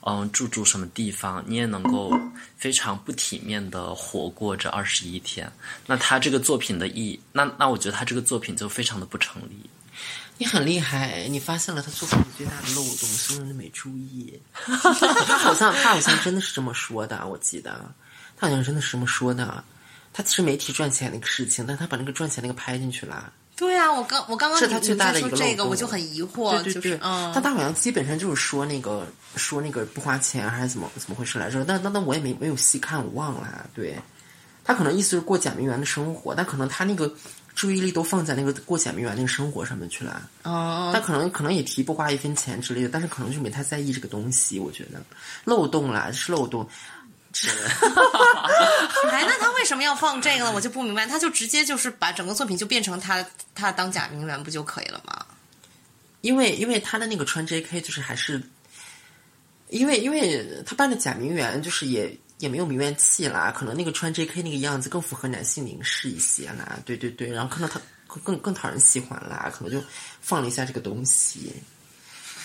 嗯，住住什么地方，你也能够非常不体面的活过这二十一天。那他这个作品的意义，那那我觉得他这个作品就非常的不成立。你很厉害，你发现了他作品最大的漏洞，所有人都没注意。他好像他好像真的是这么说的，我记得他好像真的是这么说的。他其实没提赚钱那个事情，但他把那个赚钱那个拍进去了。对啊，我刚我刚刚是他最大的一个这个，我就很疑惑，对对对，嗯，但他好像基本上就是说那个说那个不花钱还是怎么怎么回事来着？但但但我也没没有细看，我忘了。对，他可能意思是过假名媛的生活，但可能他那个注意力都放在那个过假名媛那个生活上面去了。哦，他可能可能也提不花一分钱之类的，但是可能就没太在意这个东西。我觉得漏洞啦，是漏洞。是，哎，那他为什么要放这个呢？我就不明白，他就直接就是把整个作品就变成他他当假名媛不就可以了吗？因为因为他的那个穿 J.K. 就是还是，因为因为他扮的假名媛就是也也没有名媛气啦，可能那个穿 J.K. 那个样子更符合男性凝视一些啦，对对对，然后看到他更更讨人喜欢啦，可能就放了一下这个东西。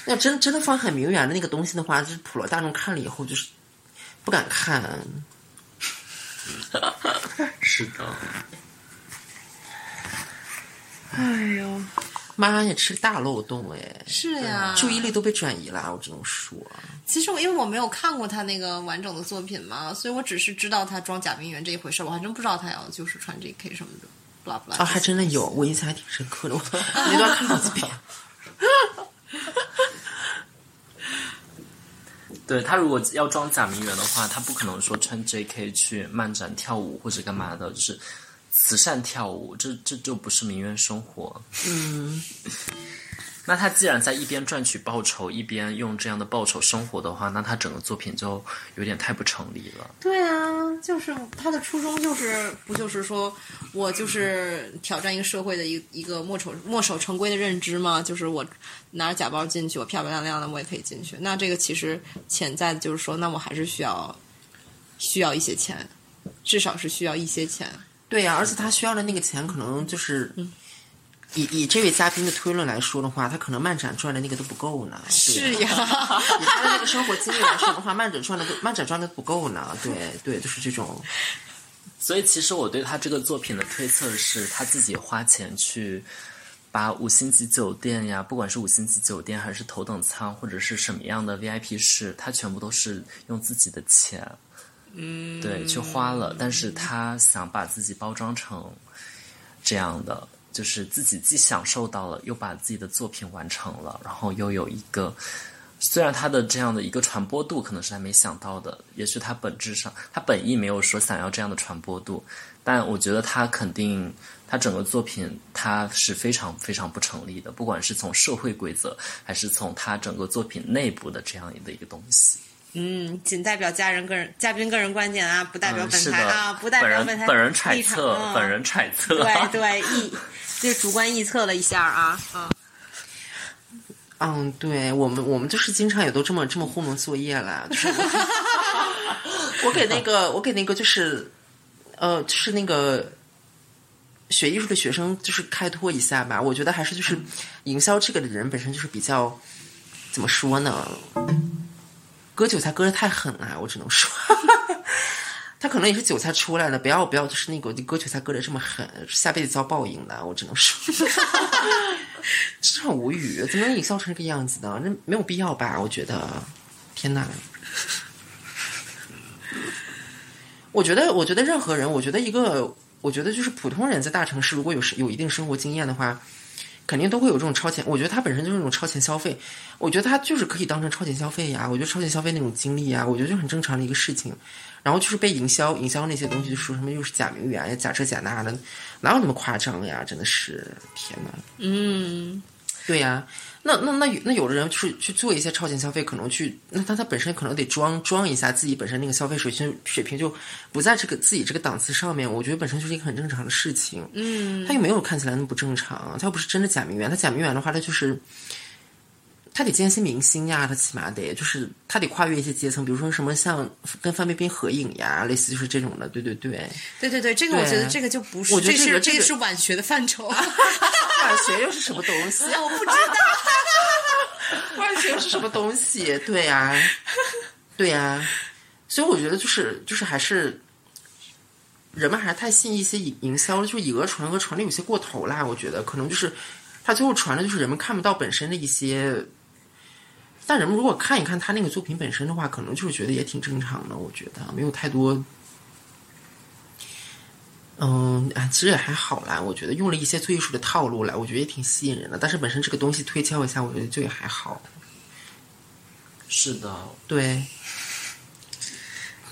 要真真的放很名媛的那个东西的话，就是普罗大众看了以后就是。不敢看，是的。哎呦，妈呀，吃大漏洞哎！是呀，注意力都被转移了，我只能说。其实我因为我没有看过他那个完整的作品嘛，所以我只是知道他装假名媛这一回事，我还真不知道他要就是穿 J.K. 什么的，不啦不啦。啊，还真的有，我印象还挺深刻的，我那段看好几遍。对他如果要装假名媛的话，他不可能说穿 J.K. 去漫展跳舞或者干嘛的，就是慈善跳舞，这这就不是名媛生活。嗯，那他既然在一边赚取报酬，一边用这样的报酬生活的话，那他整个作品就有点太不成立了。对啊，就是他的初衷就是不就是说我就是挑战一个社会的一一个墨守墨守成规的认知吗？就是我拿着假包进去，我漂漂亮亮的我也可以进去。那这个其实潜在的就是说，那我还是需要需要一些钱，至少是需要一些钱。对呀、而且他需要的那个钱，可能就是，以以这位嘉宾的推论来说的话，他可能漫展赚的那个都不够呢。是呀，以他的那个生活经历来说的话，漫展赚的都漫展赚的不够呢。对对，就是这种。所以其实我对他这个作品的推测是，他自己花钱去把五星级酒店呀，不管是五星级酒店还是头等舱，或者是什么样的 VIP 室，他全部都是用自己的钱，嗯，对，去花了。但是他想把自己包装成这样的，就是自己既享受到了，又把自己的作品完成了，然后又有一个。虽然他的这样的一个传播度可能是他没想到的，也许他本质上他本意没有说想要这样的传播度，但我觉得他肯定他整个作品他是非常非常不成立的，不管是从社会规则，还是从他整个作品内部的这样的一个东西。嗯，仅代表家人个人嘉宾个人观点啊，不代表嗯，本台啊，不代表本本台人本人揣测，嗯本人揣测。对对臆，就主观臆测了一下啊，嗯。嗯，对我们我们就是经常也都这么这么糊弄作业了。就是 我给那个我给那个就是呃就是那个学艺术的学生就是开脱一下吧。我觉得还是就是营销这个的人本身就是比较怎么说呢？割韭菜割的太狠了，我只能说。他可能也是韭菜出来的，不要不要，就是那个割韭菜割的这么狠，下辈子遭报应了，我只能说。真是很无语，怎么能营销成这个样子呢？那没有必要吧？我觉得，天哪！我觉得，我觉得任何人，我觉得一个，我觉得就是普通人在大城市，如果有有一定生活经验的话，肯定都会有这种超前。我觉得他本身就是一种超前消费，我觉得他就是可以当成超前消费呀。我觉得超前消费那种经历呀，我觉得就很正常的一个事情。然后就是被营销，营销那些东西，就说什么又是假名媛呀、假这假那的，哪有那么夸张呀？真的是天哪！嗯，对呀、那那那有那有的人去去做一些超前消费，可能去那他他本身可能得装装一下自己本身那个消费水平水平就不在这个自己这个档次上面，我觉得本身就是一个很正常的事情。嗯，他又没有看起来那么不正常，他又不是真的假名媛，他假名媛的话，他就是。他得见一些明星呀，他起码得就是他得跨越一些阶层，比如说什么像跟范冰冰合影呀，类似就是这种的，对对对。对对对，这个我觉得这个就不是，我觉得这个这个是晚学的范畴。晚学又是什么东西？我不知道。晚学又是什么东西？对呀、对呀、所以我觉得就是就是还是人们还是太信一些营营销了，就是以讹传讹，传的有些过头啦。我觉得可能就是他最后传的就是人们看不到本身的一些。但人们如果看一看他那个作品本身的话，可能就是觉得也挺正常的。我觉得没有太多，嗯啊，其实也还好啦。我觉得用了一些做艺术的套路来，我觉得也挺吸引人的。但是本身这个东西推敲一下，我觉得就也还好。是的，对，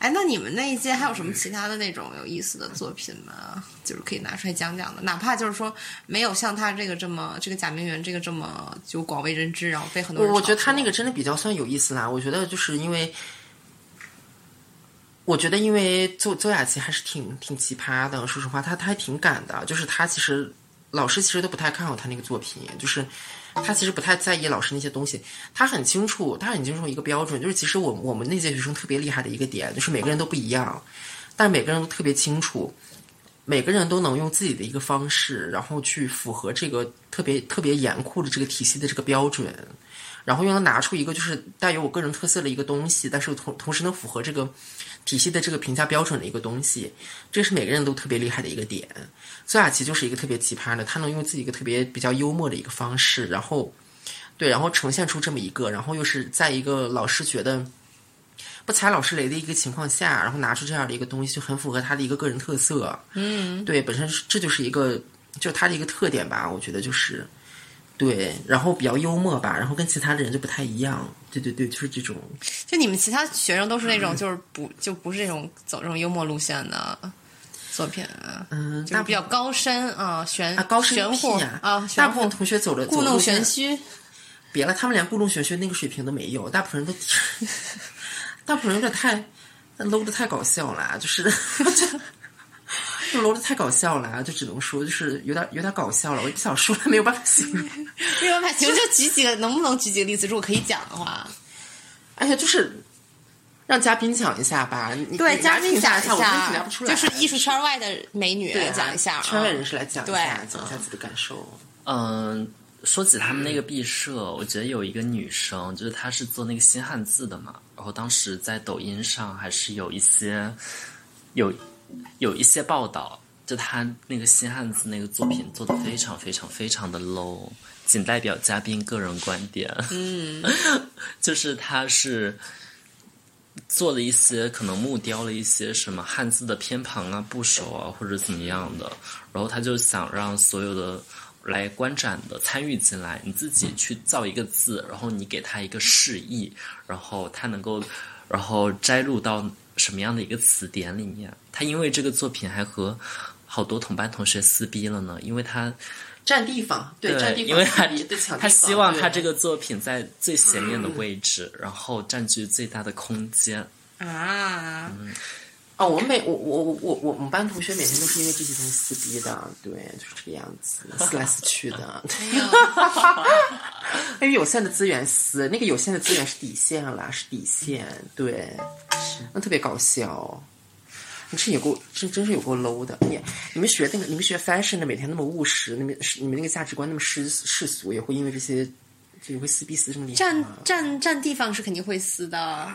哎，那你们那一届还有什么其他的那种有意思的作品吗？就是可以拿出来讲讲的，哪怕就是说没有像他这个这么这个贾明媛这个这么就广为人知，然后被很多人我我觉得他那个真的比较算有意思啦。我觉得就是因为，我觉得因为邹邹雅琪还是挺挺奇葩的。说实话，他他还挺敢的。就是他其实老师其实都不太看好他那个作品，就是他其实不太在意老师那些东西。他很清楚，他很清楚一个标准，就是其实我我们那届学生特别厉害的一个点，就是每个人都不一样，但每个人都特别清楚。每个人都能用自己的一个方式，然后去符合这个特别特别严酷的这个体系的这个标准，然后又能拿出一个就是带有我个人特色的一个东西，但是同同时能符合这个体系的这个评价标准的一个东西，这是每个人都特别厉害的一个点。孙雅琪就是一个特别奇葩的，她能用自己一个特别比较幽默的一个方式，然后对，然后呈现出这么一个，然后又是在一个老师觉得。不踩老师雷的一个情况下，然后拿出这样的一个东西，就很符合他的一个个人特色。嗯，对，本身这就是一个，就他的一个特点吧。我觉得就是，对，然后比较幽默吧，然后跟其他的人就不太一样。对对对，就是这种。就你们其他学生都是那种就是不就不是这种走这种幽默路线的，作品啊？嗯，就是比较高深啊，玄啊高深玄乎啊，大部分同学走的故弄玄虚。别了，他们连故弄玄虚那个水平都没有，大部分人都，大部分人有点太 low 的太搞笑了，就是，就 low 的太搞笑了，就只能说就是有点有点搞笑了，我也不想说了，没有办法形容。没有办法形容，就举几个，能不能举几个例子？如果可以讲的话，而且，就是让嘉宾讲一下吧，对，嘉宾讲一下，我真是聊不出来，就是艺术圈外的美女对啊讲一下啊，圈外人士来讲一下，对讲一下自己的感受。嗯，说起他们那个毕设，我觉得有一个女生，就是她是做那个新汉字的嘛，然后当时在抖音上还是有一些有有一些报道，就他那个新汉字那个作品做的非常非常非常的 low，仅代表嘉宾个人观点。嗯，就是他是。做了一些可能木雕了一些什么汉字的偏旁啊、部首啊，或者怎么样的，然后他就想让所有的来观展的参与进来，你自己去造一个字，然后你给他一个释义，然后他能够，然后摘录到什么样的一个词典里面。他因为这个作品还和好多同班同学撕逼了呢，因为他占地方，对，占地方，因为他他希望他这个作品在最显眼的位置，然后占据最大的空间。啊，哦，我们每我我我我我们班同学每天都是因为这些东西撕逼的，对，就是这个样子，撕来撕去的。因为有限的资源撕，那个有限的资源是底线啦，是底线，对，那特别搞笑。你是有够真真是有够 low 的，你你们学那个你们学 fashion 的每天那么务实，那么你们那个价值观那么世世俗，也会因为这些就也会撕逼撕这么厉害占？占占地方是肯定会撕的，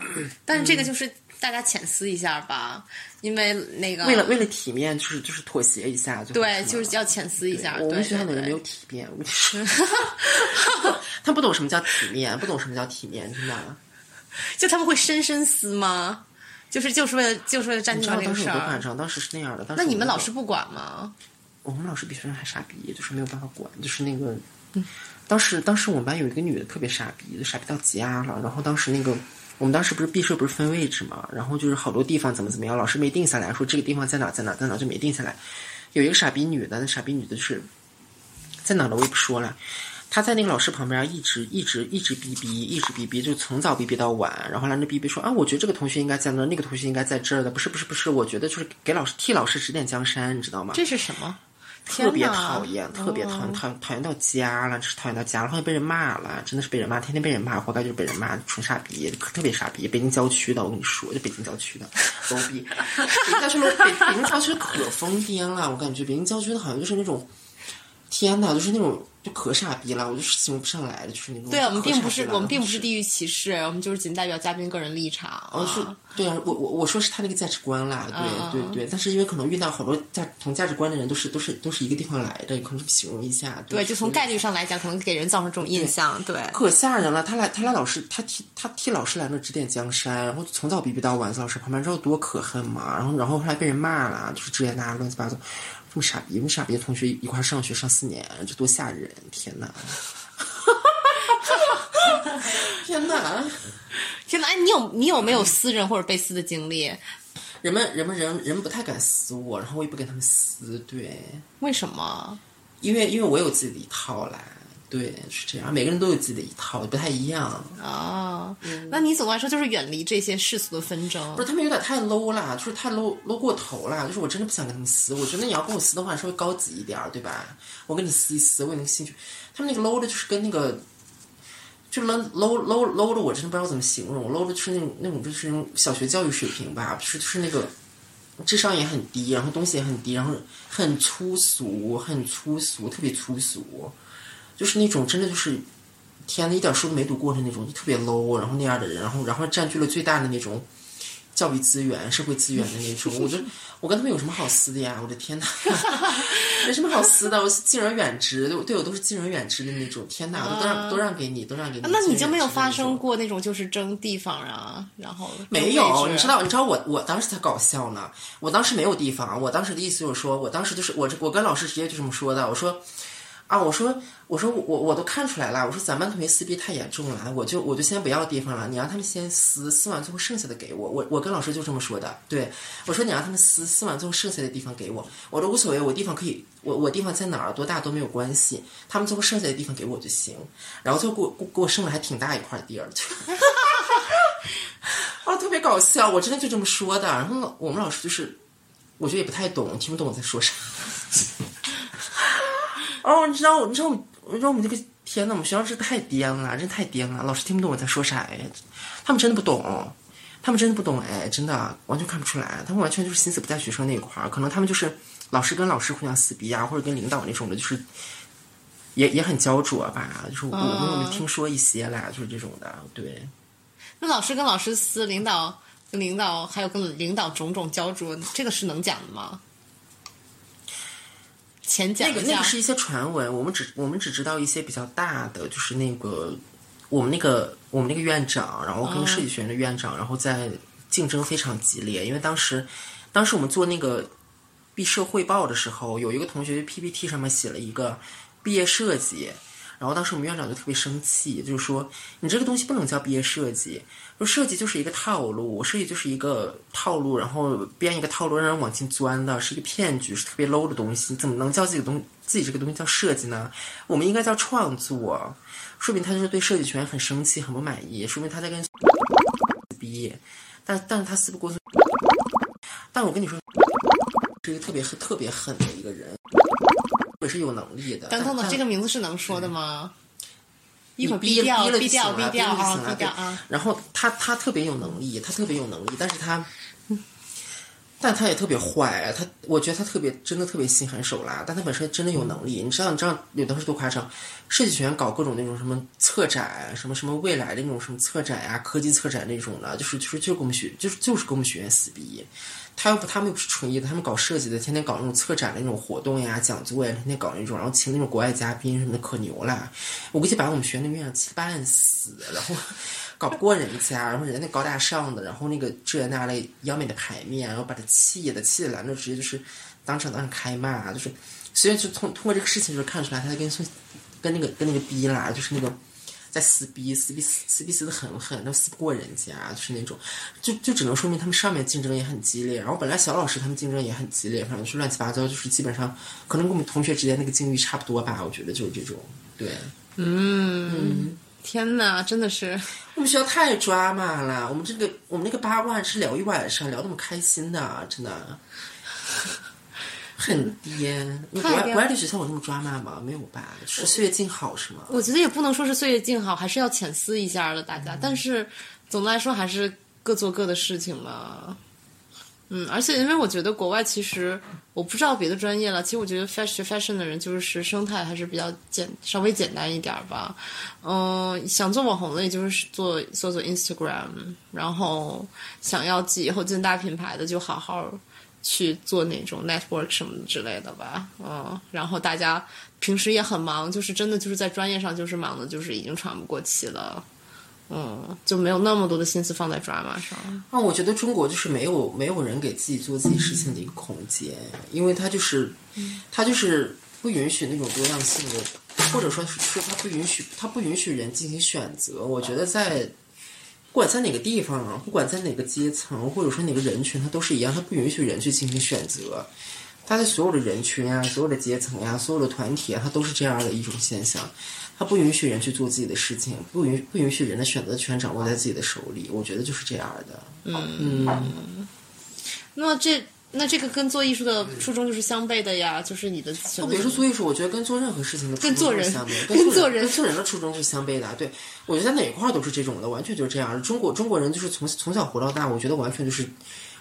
但是这个就是大家浅思一下吧，因为那个为了为了体面，就是就是妥协一下，就对，就是要浅思一下。我们学校的人没有体面，我跟你说，他不懂什么叫体面，不懂什么叫体面，真的。就他们会深深思吗？就是就是为了就是为了占你知道当时地方这个事儿。有多夸张？当时是那样的。当时那你们老师不管吗？我们老师比学生还傻逼，就是没有办法管，就是那个，当时当时我们班有一个女的特别傻逼，傻逼到家了。然后当时那个我们当时不是毕设不是分位置嘛，然后就是好多地方怎么怎么样，老师没定下来，说这个地方在哪在哪在哪就没定下来。有一个傻逼女的，那傻逼女的就是在哪的我也不说了。她在那个老师旁边一直一直一直逼逼，一直逼逼，就从早逼逼到晚。然后来那逼逼说啊，我觉得这个同学应该在那，那个同学应该在这儿的，不是不是不是，我觉得就是给老师替老师指点江山，你知道吗？这是什么？特别讨厌，特别讨厌，讨厌讨厌到家了，就是讨厌到家了，后来被人骂了，真的是被人骂，天天被人骂，活该就是被人骂，纯傻逼，特别傻逼。北京郊区的，我跟你说，就北京郊区的 low 逼，北京郊区北京郊区可疯癫了，我感觉北京郊区的好像就是那种，天呐，就是那种就可傻逼了，我就是形容不上来的，就是那种。对我们并不是我们并不是地域歧视，我们就是仅代表嘉宾个人立场。哦，是，对啊，我我我说是他那个价值观啦，嗯对对对，但是因为可能遇到好多价同价值观的人，都是都是都是一个地方来的，可能形容一下，对，就从概率上来讲，可能给人造成这种印象。对，可吓人了。他来，他来老师，他替他替老师来那指点江山，然后从早逼逼到晚，在老师旁边，知道多可恨嘛？然后，然后后来被人骂了，就是这那乱七八糟，这么傻逼，这么傻逼的同学一块儿上学上四年，这多吓人！天哪！天哪！天呐，哎，你有你有没有撕人或者被撕的经历？人们人们人人不太敢撕我，然后我也不跟他们撕，对，为什么？因为因为我有自己的一套啦，对，是这样，每个人都有自己的一套，不太一样。啊，那你总的来说就是远离这些世俗的纷争不。是他们有点太 low 啦，就是太 low low 过头啦，就是我真的不想跟他们撕。我觉得你要跟我撕的话，稍微高级一点儿，对吧？我跟你撕一撕，我有那个兴趣。他们那个 low 的，就是跟那个，就 low low low low 的，我真的不知道怎么形容。low 的就是那种那种就是那种小学教育水平吧，就是就是那个智商也很低，然后东西也很低，然后很粗俗，很粗俗，特别粗俗，就是那种真的就是。天呐，一点书都没读过的那种，就特别 low，然后那样的人，然后然后占据了最大的那种教育资源、社会资源的那种，我就 我跟他们有什么好撕的呀？我的天呐，没什么好撕的，我是敬而远之，对我对我都是敬而远之的那种。天呐，我都让都让给你，都让给你。那你就没有发生？过那种就是争地方啊，然后没有，你知道？道，你知道我我当时才搞笑呢。我当时没有地方，我当时的意思就是说，我当时就是我这我跟老师直接就这么说的，我说。啊，我说我说我我都看出来了，我说咱班同学撕逼太严重了，我就我就先不要地方了，你让他们先撕，撕完最后剩下的给我，我我跟老师就这么说的，对我说你让他们撕，撕完最后剩下的地方给我，我说无所谓，我地方可以，我我地方在哪儿多大都没有关系，他们最后剩下的地方给我就行，然后最后给我给我剩了还挺大一块地儿，就 啊特别搞笑，我真的就这么说的，然后老我们老师就是我觉得也不太懂，听不懂我在说啥。哦，你知道，你知道，你知道我们这个天呐，我们学校是太颠了，真太颠了，老师听不懂我在说啥呀，他们真的不懂，他们真的不懂哎，真的完全看不出来，他们完全就是心思不在学生那一块儿，可能他们就是老师跟老师互相撕逼啊，或者跟领导那种的，就是也也很焦灼吧，就是我们我们听说一些啦，就是这种的，对。那老师跟老师撕，领导跟领导还有跟领导种种焦灼，这个是能讲的吗？浅讲那个那个。是一些传闻，我们只我们只知道一些比较大的，就是那个我们那个我们那个院长，然后跟设计学院的院长，然后在竞争非常激烈，因为当时当时我们做那个毕设汇报的时候，有一个同学 PPT 上面写了一个毕业设计。然后当时我们院长就特别生气，就是说你这个东西不能叫毕业设计，说设计就是一个套路，设计就是一个套路，然后编一个套路让人往进钻的，是一个骗局，是特别 low 的东西，你怎么能叫自己的东自己这个东西叫设计呢？我们应该叫创作，说明他就是对设计权很生气，很不满意，说明他在跟 逼，但但是他撕不过，但我跟你说，是一个特别特别狠的一个人。也是有能力的。等等等，这个名字是能说的吗？一会儿逼掉，逼逼了逼掉啊！然后他他特别有能力，他特别有能力，但是他，但他也特别坏。他我觉得他特别真的特别心狠手辣，但他本身真的有能力。你知道你知道有的时候多夸张，设计学院搞各种那种什么策展，什么什么未来的那种什么策展呀、科技策展那种的，就是就是就是跟我们学就是就是跟我们学院撕逼。他又不，他们又不是纯艺的，他们搞设计的，天天搞那种策展的那种活动呀、讲座呀，天天搞那种，然后请那种国外嘉宾什么的，可牛了。我估计把我们学院那院长气半死，然后搞不过人家，然后人家那高大上的，然后那个这那类央美的牌面，然后把他气的，气的来了，直接就是当场当场开骂，就是所以就通通过这个事情就是看出来他跟孙跟那个跟那个逼啦，就是那个。在撕逼，撕逼撕逼撕的很狠，都撕不过人家，就是那种，就就只能说明他们上面竞争也很激烈，然后本来小老师他们竞争也很激烈，反正就是乱七八糟，就是基本上可能跟我们同学之间那个境遇差不多吧，我觉得就是这种，对。嗯天哪，真的是 我们学校太抓马了，我们这个我们那个八卦是聊一晚上，聊那么开心的，真的，很颠。你国国外的学校有那么抓马吗？没有吧？是岁月静好是吗？我觉得也不能说是岁月静好，还是要浅思一下的，大家。但是总的来说，还是各做各的事情嘛。嗯，而且因为我觉得国外其实我不知道别的专业了，其实我觉得 fashion 学 fashion 的人就是生态还是比较简稍微简单一点吧。嗯，想做网红的也就是做做做 Instagram，然后想要自己以后进大品牌的就好好去做那种 network 什么之类的吧。嗯，然后大家平时也很忙，就是真的就是在专业上就是忙的，就是已经喘不过气了。嗯，就没有那么多的心思放在 drama 上。啊，我觉得中国就是没有没有人给自己做自己事情的一个空间，因为他就是他就是不允许那种多样性的，或者说是说他不允许他不允许人进行选择。我觉得在不管在哪个地方啊，不管在哪个阶层，或者说哪个人群，他都是一样，他不允许人去进行选择。他在所有的人群啊，所有的阶层呀、所有的团体啊，他都是这样的一种现象。他不允许人去做自己的事情，不允不允许人的选择权掌握在自己的手里。我觉得就是这样的。嗯那么这那这个跟做艺术的初衷就是相悖的呀，就是你的选择比如说做艺术，我觉得跟做任何事情的初衷跟做人是相悖，跟做人跟做人的初衷是相悖的。对，我觉得在哪块儿都是这种的，完全就是这样。中国中国人就是从从小活到大，我觉得完全就是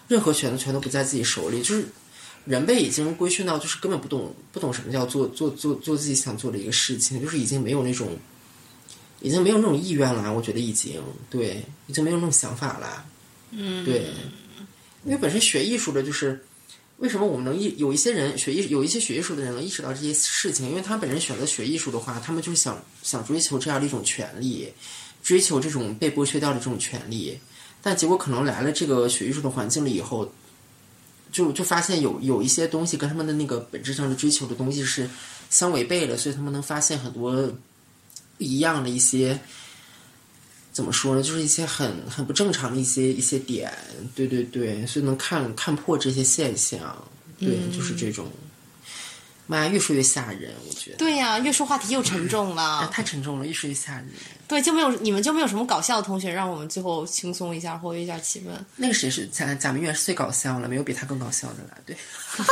任何选择权都不在自己手里，就是人被已经规训到，就是根本不懂不懂什么叫做做做做自己想做的一个事情，就是已经没有那种已经没有那种意愿了。我觉得已经对，已经没有那种想法了。嗯，对，因为本身学艺术的就是。为什么我们能意有一些人学艺有一些学艺术的人能意识到这些事情？因为他本身选择学艺术的话，他们就是想想追求这样的一种权利，追求这种被剥削掉的这种权利。但结果可能来了这个学艺术的环境了以后，就就发现有有一些东西跟他们的那个本质上的追求的东西是相违背的，所以他们能发现很多不一样的一些。怎么说呢？就是一些很很不正常的一些一些点，对对对，所以能看看破这些现象，对，就是这种。妈呀，越说越吓人，我觉得。对呀、越说话题又沉重了。啊，太沉重了，越说越吓人。对，就没有你们就没有什么搞笑的同学，让我们最后轻松一下，活跃一下气氛。那个谁是贾贾明远是最搞笑了，没有比他更搞笑的了。对，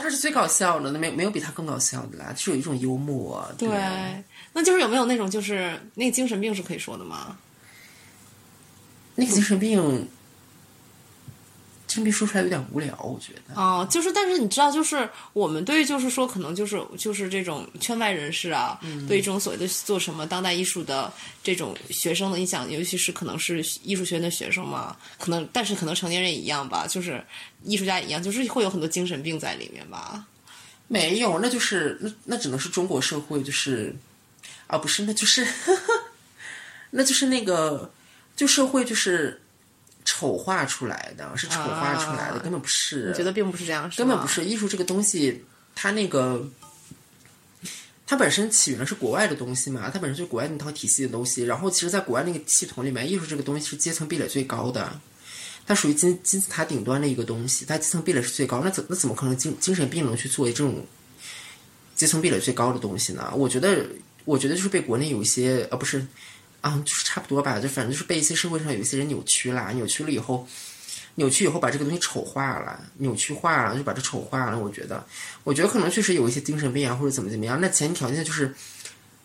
他是最搞笑的，那没没有比他更搞笑的啦，就是有一种幽默。对，那就是有没有那种就是那个精神病是可以说的吗？那个精神病，精神病说出来有点无聊，我觉得。哦，就是，但是你知道，就是我们对于就是说，可能就是就是这种圈外人士啊，对于这种所谓的做什么当代艺术的这种学生的印象，尤其是可能是艺术学院的学生嘛，可能但是可能成年人也一样吧，就是艺术家也一样，就是会有很多精神病在里面吧。没有，那就是那那只能是中国社会，就是啊，不是，那就是 那就是那个就社会就是丑化出来的，是丑化出来的，啊根本不是。我觉得并不是这样，根本不是艺术这个东西，它那个它本身起源是国外的东西嘛，它本身就是国外那套体系的东西。然后其实，在国外那个系统里面，艺术这个东西是阶层壁垒最高的，它属于金金字塔顶端的一个东西，它阶层壁垒是最高。那怎那怎么可能精精神病能去做这种阶层壁垒最高的东西呢？我觉得，我觉得就是被国内有一些呃不是啊，就是差不多吧，就反正就是被一些社会上有一些人扭曲啦，扭曲了以后。扭曲以后把这个东西丑化了，扭曲化了，就把这丑化了。我觉得，我觉得可能确实有一些精神病啊，或者怎么怎么样。那前提条件就是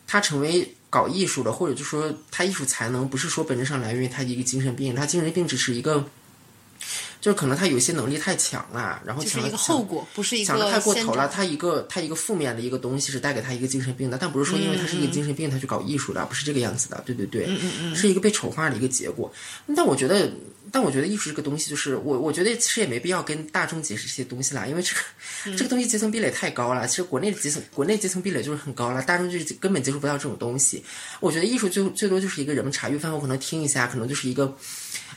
他成为搞艺术的，或者就说他艺术才能不是说本质上来源于他一个精神病，他精神病只是一个，就是可能他有一些能力太强了，然后就是强了一个后果，不是一个想的太过头了，他一个他一个负面的一个东西是带给他一个精神病的，但不是说因为他是一个精神病，他去搞艺术的，不是这个样子的，对对对，是一个被丑化的一个结果。但我觉得，但我觉得艺术这个东西，就是我我觉得其实也没必要跟大众解释这些东西啦，因为这个、这个东西阶层壁垒太高了。其实国内的阶层国内阶层壁垒就是很高了，大众就是根本接触不到这种东西。我觉得艺术最最多就是一个人们茶余饭后可能听一下，可能就是一个。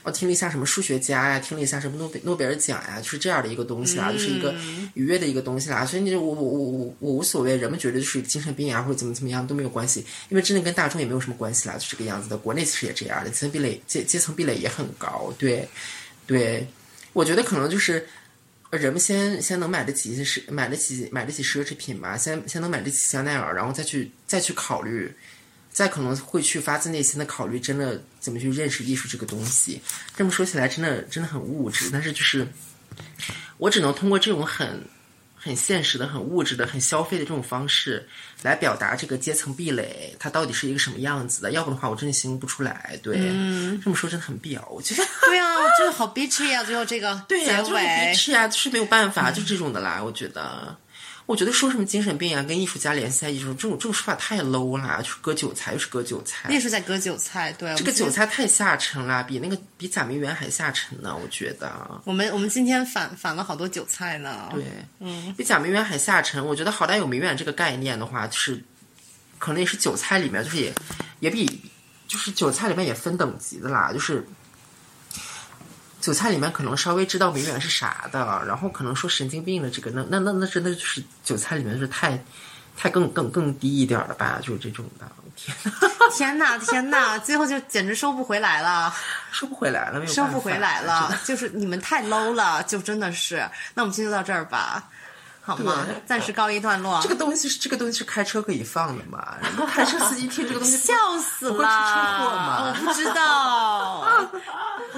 我听了一下什么数学家呀，听了一下什么诺贝诺贝尔奖呀，就是这样的一个东西啦，就是一个愉悦的一个东西啦。所以你我我我我我无所谓，人们觉得就是精神病啊或者怎么怎么样都没有关系，因为真的跟大众也没有什么关系啦，就这个样子的。国内其实也这样的，阶层壁垒阶阶层壁垒也很高，对对，我觉得可能就是。人们先先能买得起一些奢买得起买得起奢侈品吧，先先能买得起香奈儿，然后再去再去考虑，再可能会去发自内心的考虑，真的怎么去认识艺术这个东西。这么说起来，真的真的很物质，但是就是我只能通过这种很很现实的、很物质的、很消费的这种方式来表达这个阶层壁垒，它到底是一个什么样子的。要不的话，我真的形容不出来。对，这么说真的很必要，我觉得。对啊，这个好 bitchy 啊！最后这个 对呀、结就是很尾逼，吃呀，就是没有办法，就这种的啦。我觉得，我觉得说什么精神病啊，跟艺术家联系在一起，这种这种说法太 low 啦，就是割韭菜，又是割韭菜。艺术在割韭菜，对这个韭。菜太下沉了，比那个比贾明媛还下沉呢，我觉得。我们我们今天反反了好多韭菜呢。对，嗯，比贾明媛还下沉。我觉得好歹有明远这个概念的话，就是可能也是韭菜里面，就是也也比就是韭菜里面也分等级的啦，就是韭菜里面可能稍微知道微软是啥的，然后可能说神经病的这个，那那那那真的就是韭菜里面是太太更更更低一点了吧，就是这种的。天呐，天呐天呐，最后就简直收不回来了，收不回来了，没有收不回来了，就是你们太 low 了，就真的是。那我们今天就到这儿吧，好吗？暂时告一段落。这个东西是这个东西是开车可以放的嘛？然后开车司机听这个东西 笑死不会出车祸了！吗我不知道。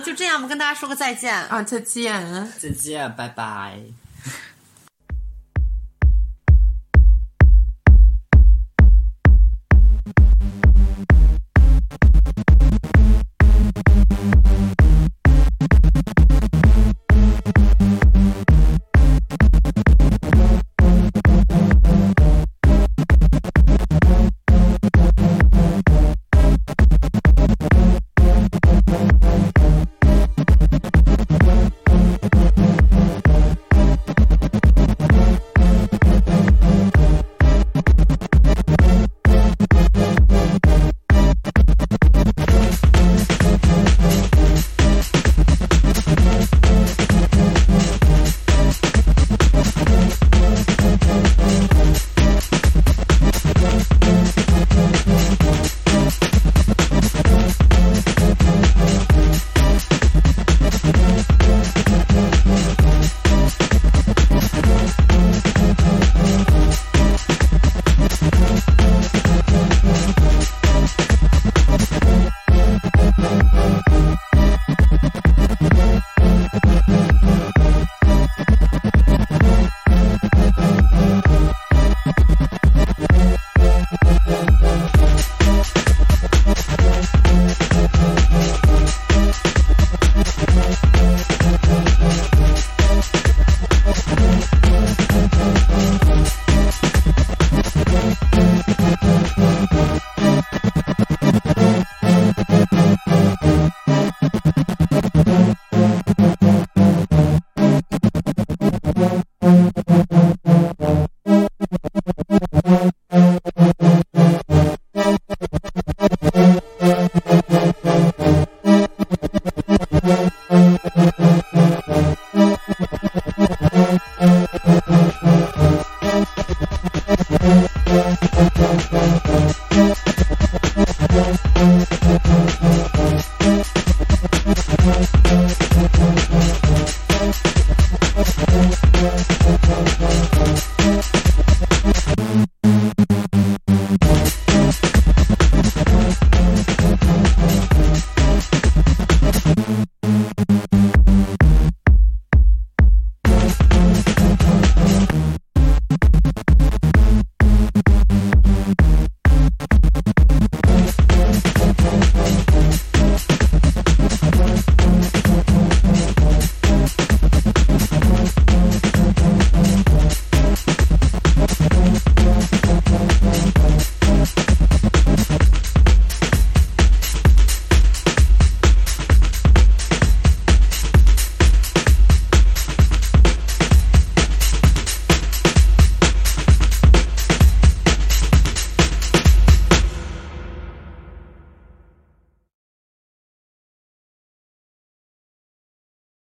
就这样，我们跟大家说个再见。啊，再见。再见，拜拜。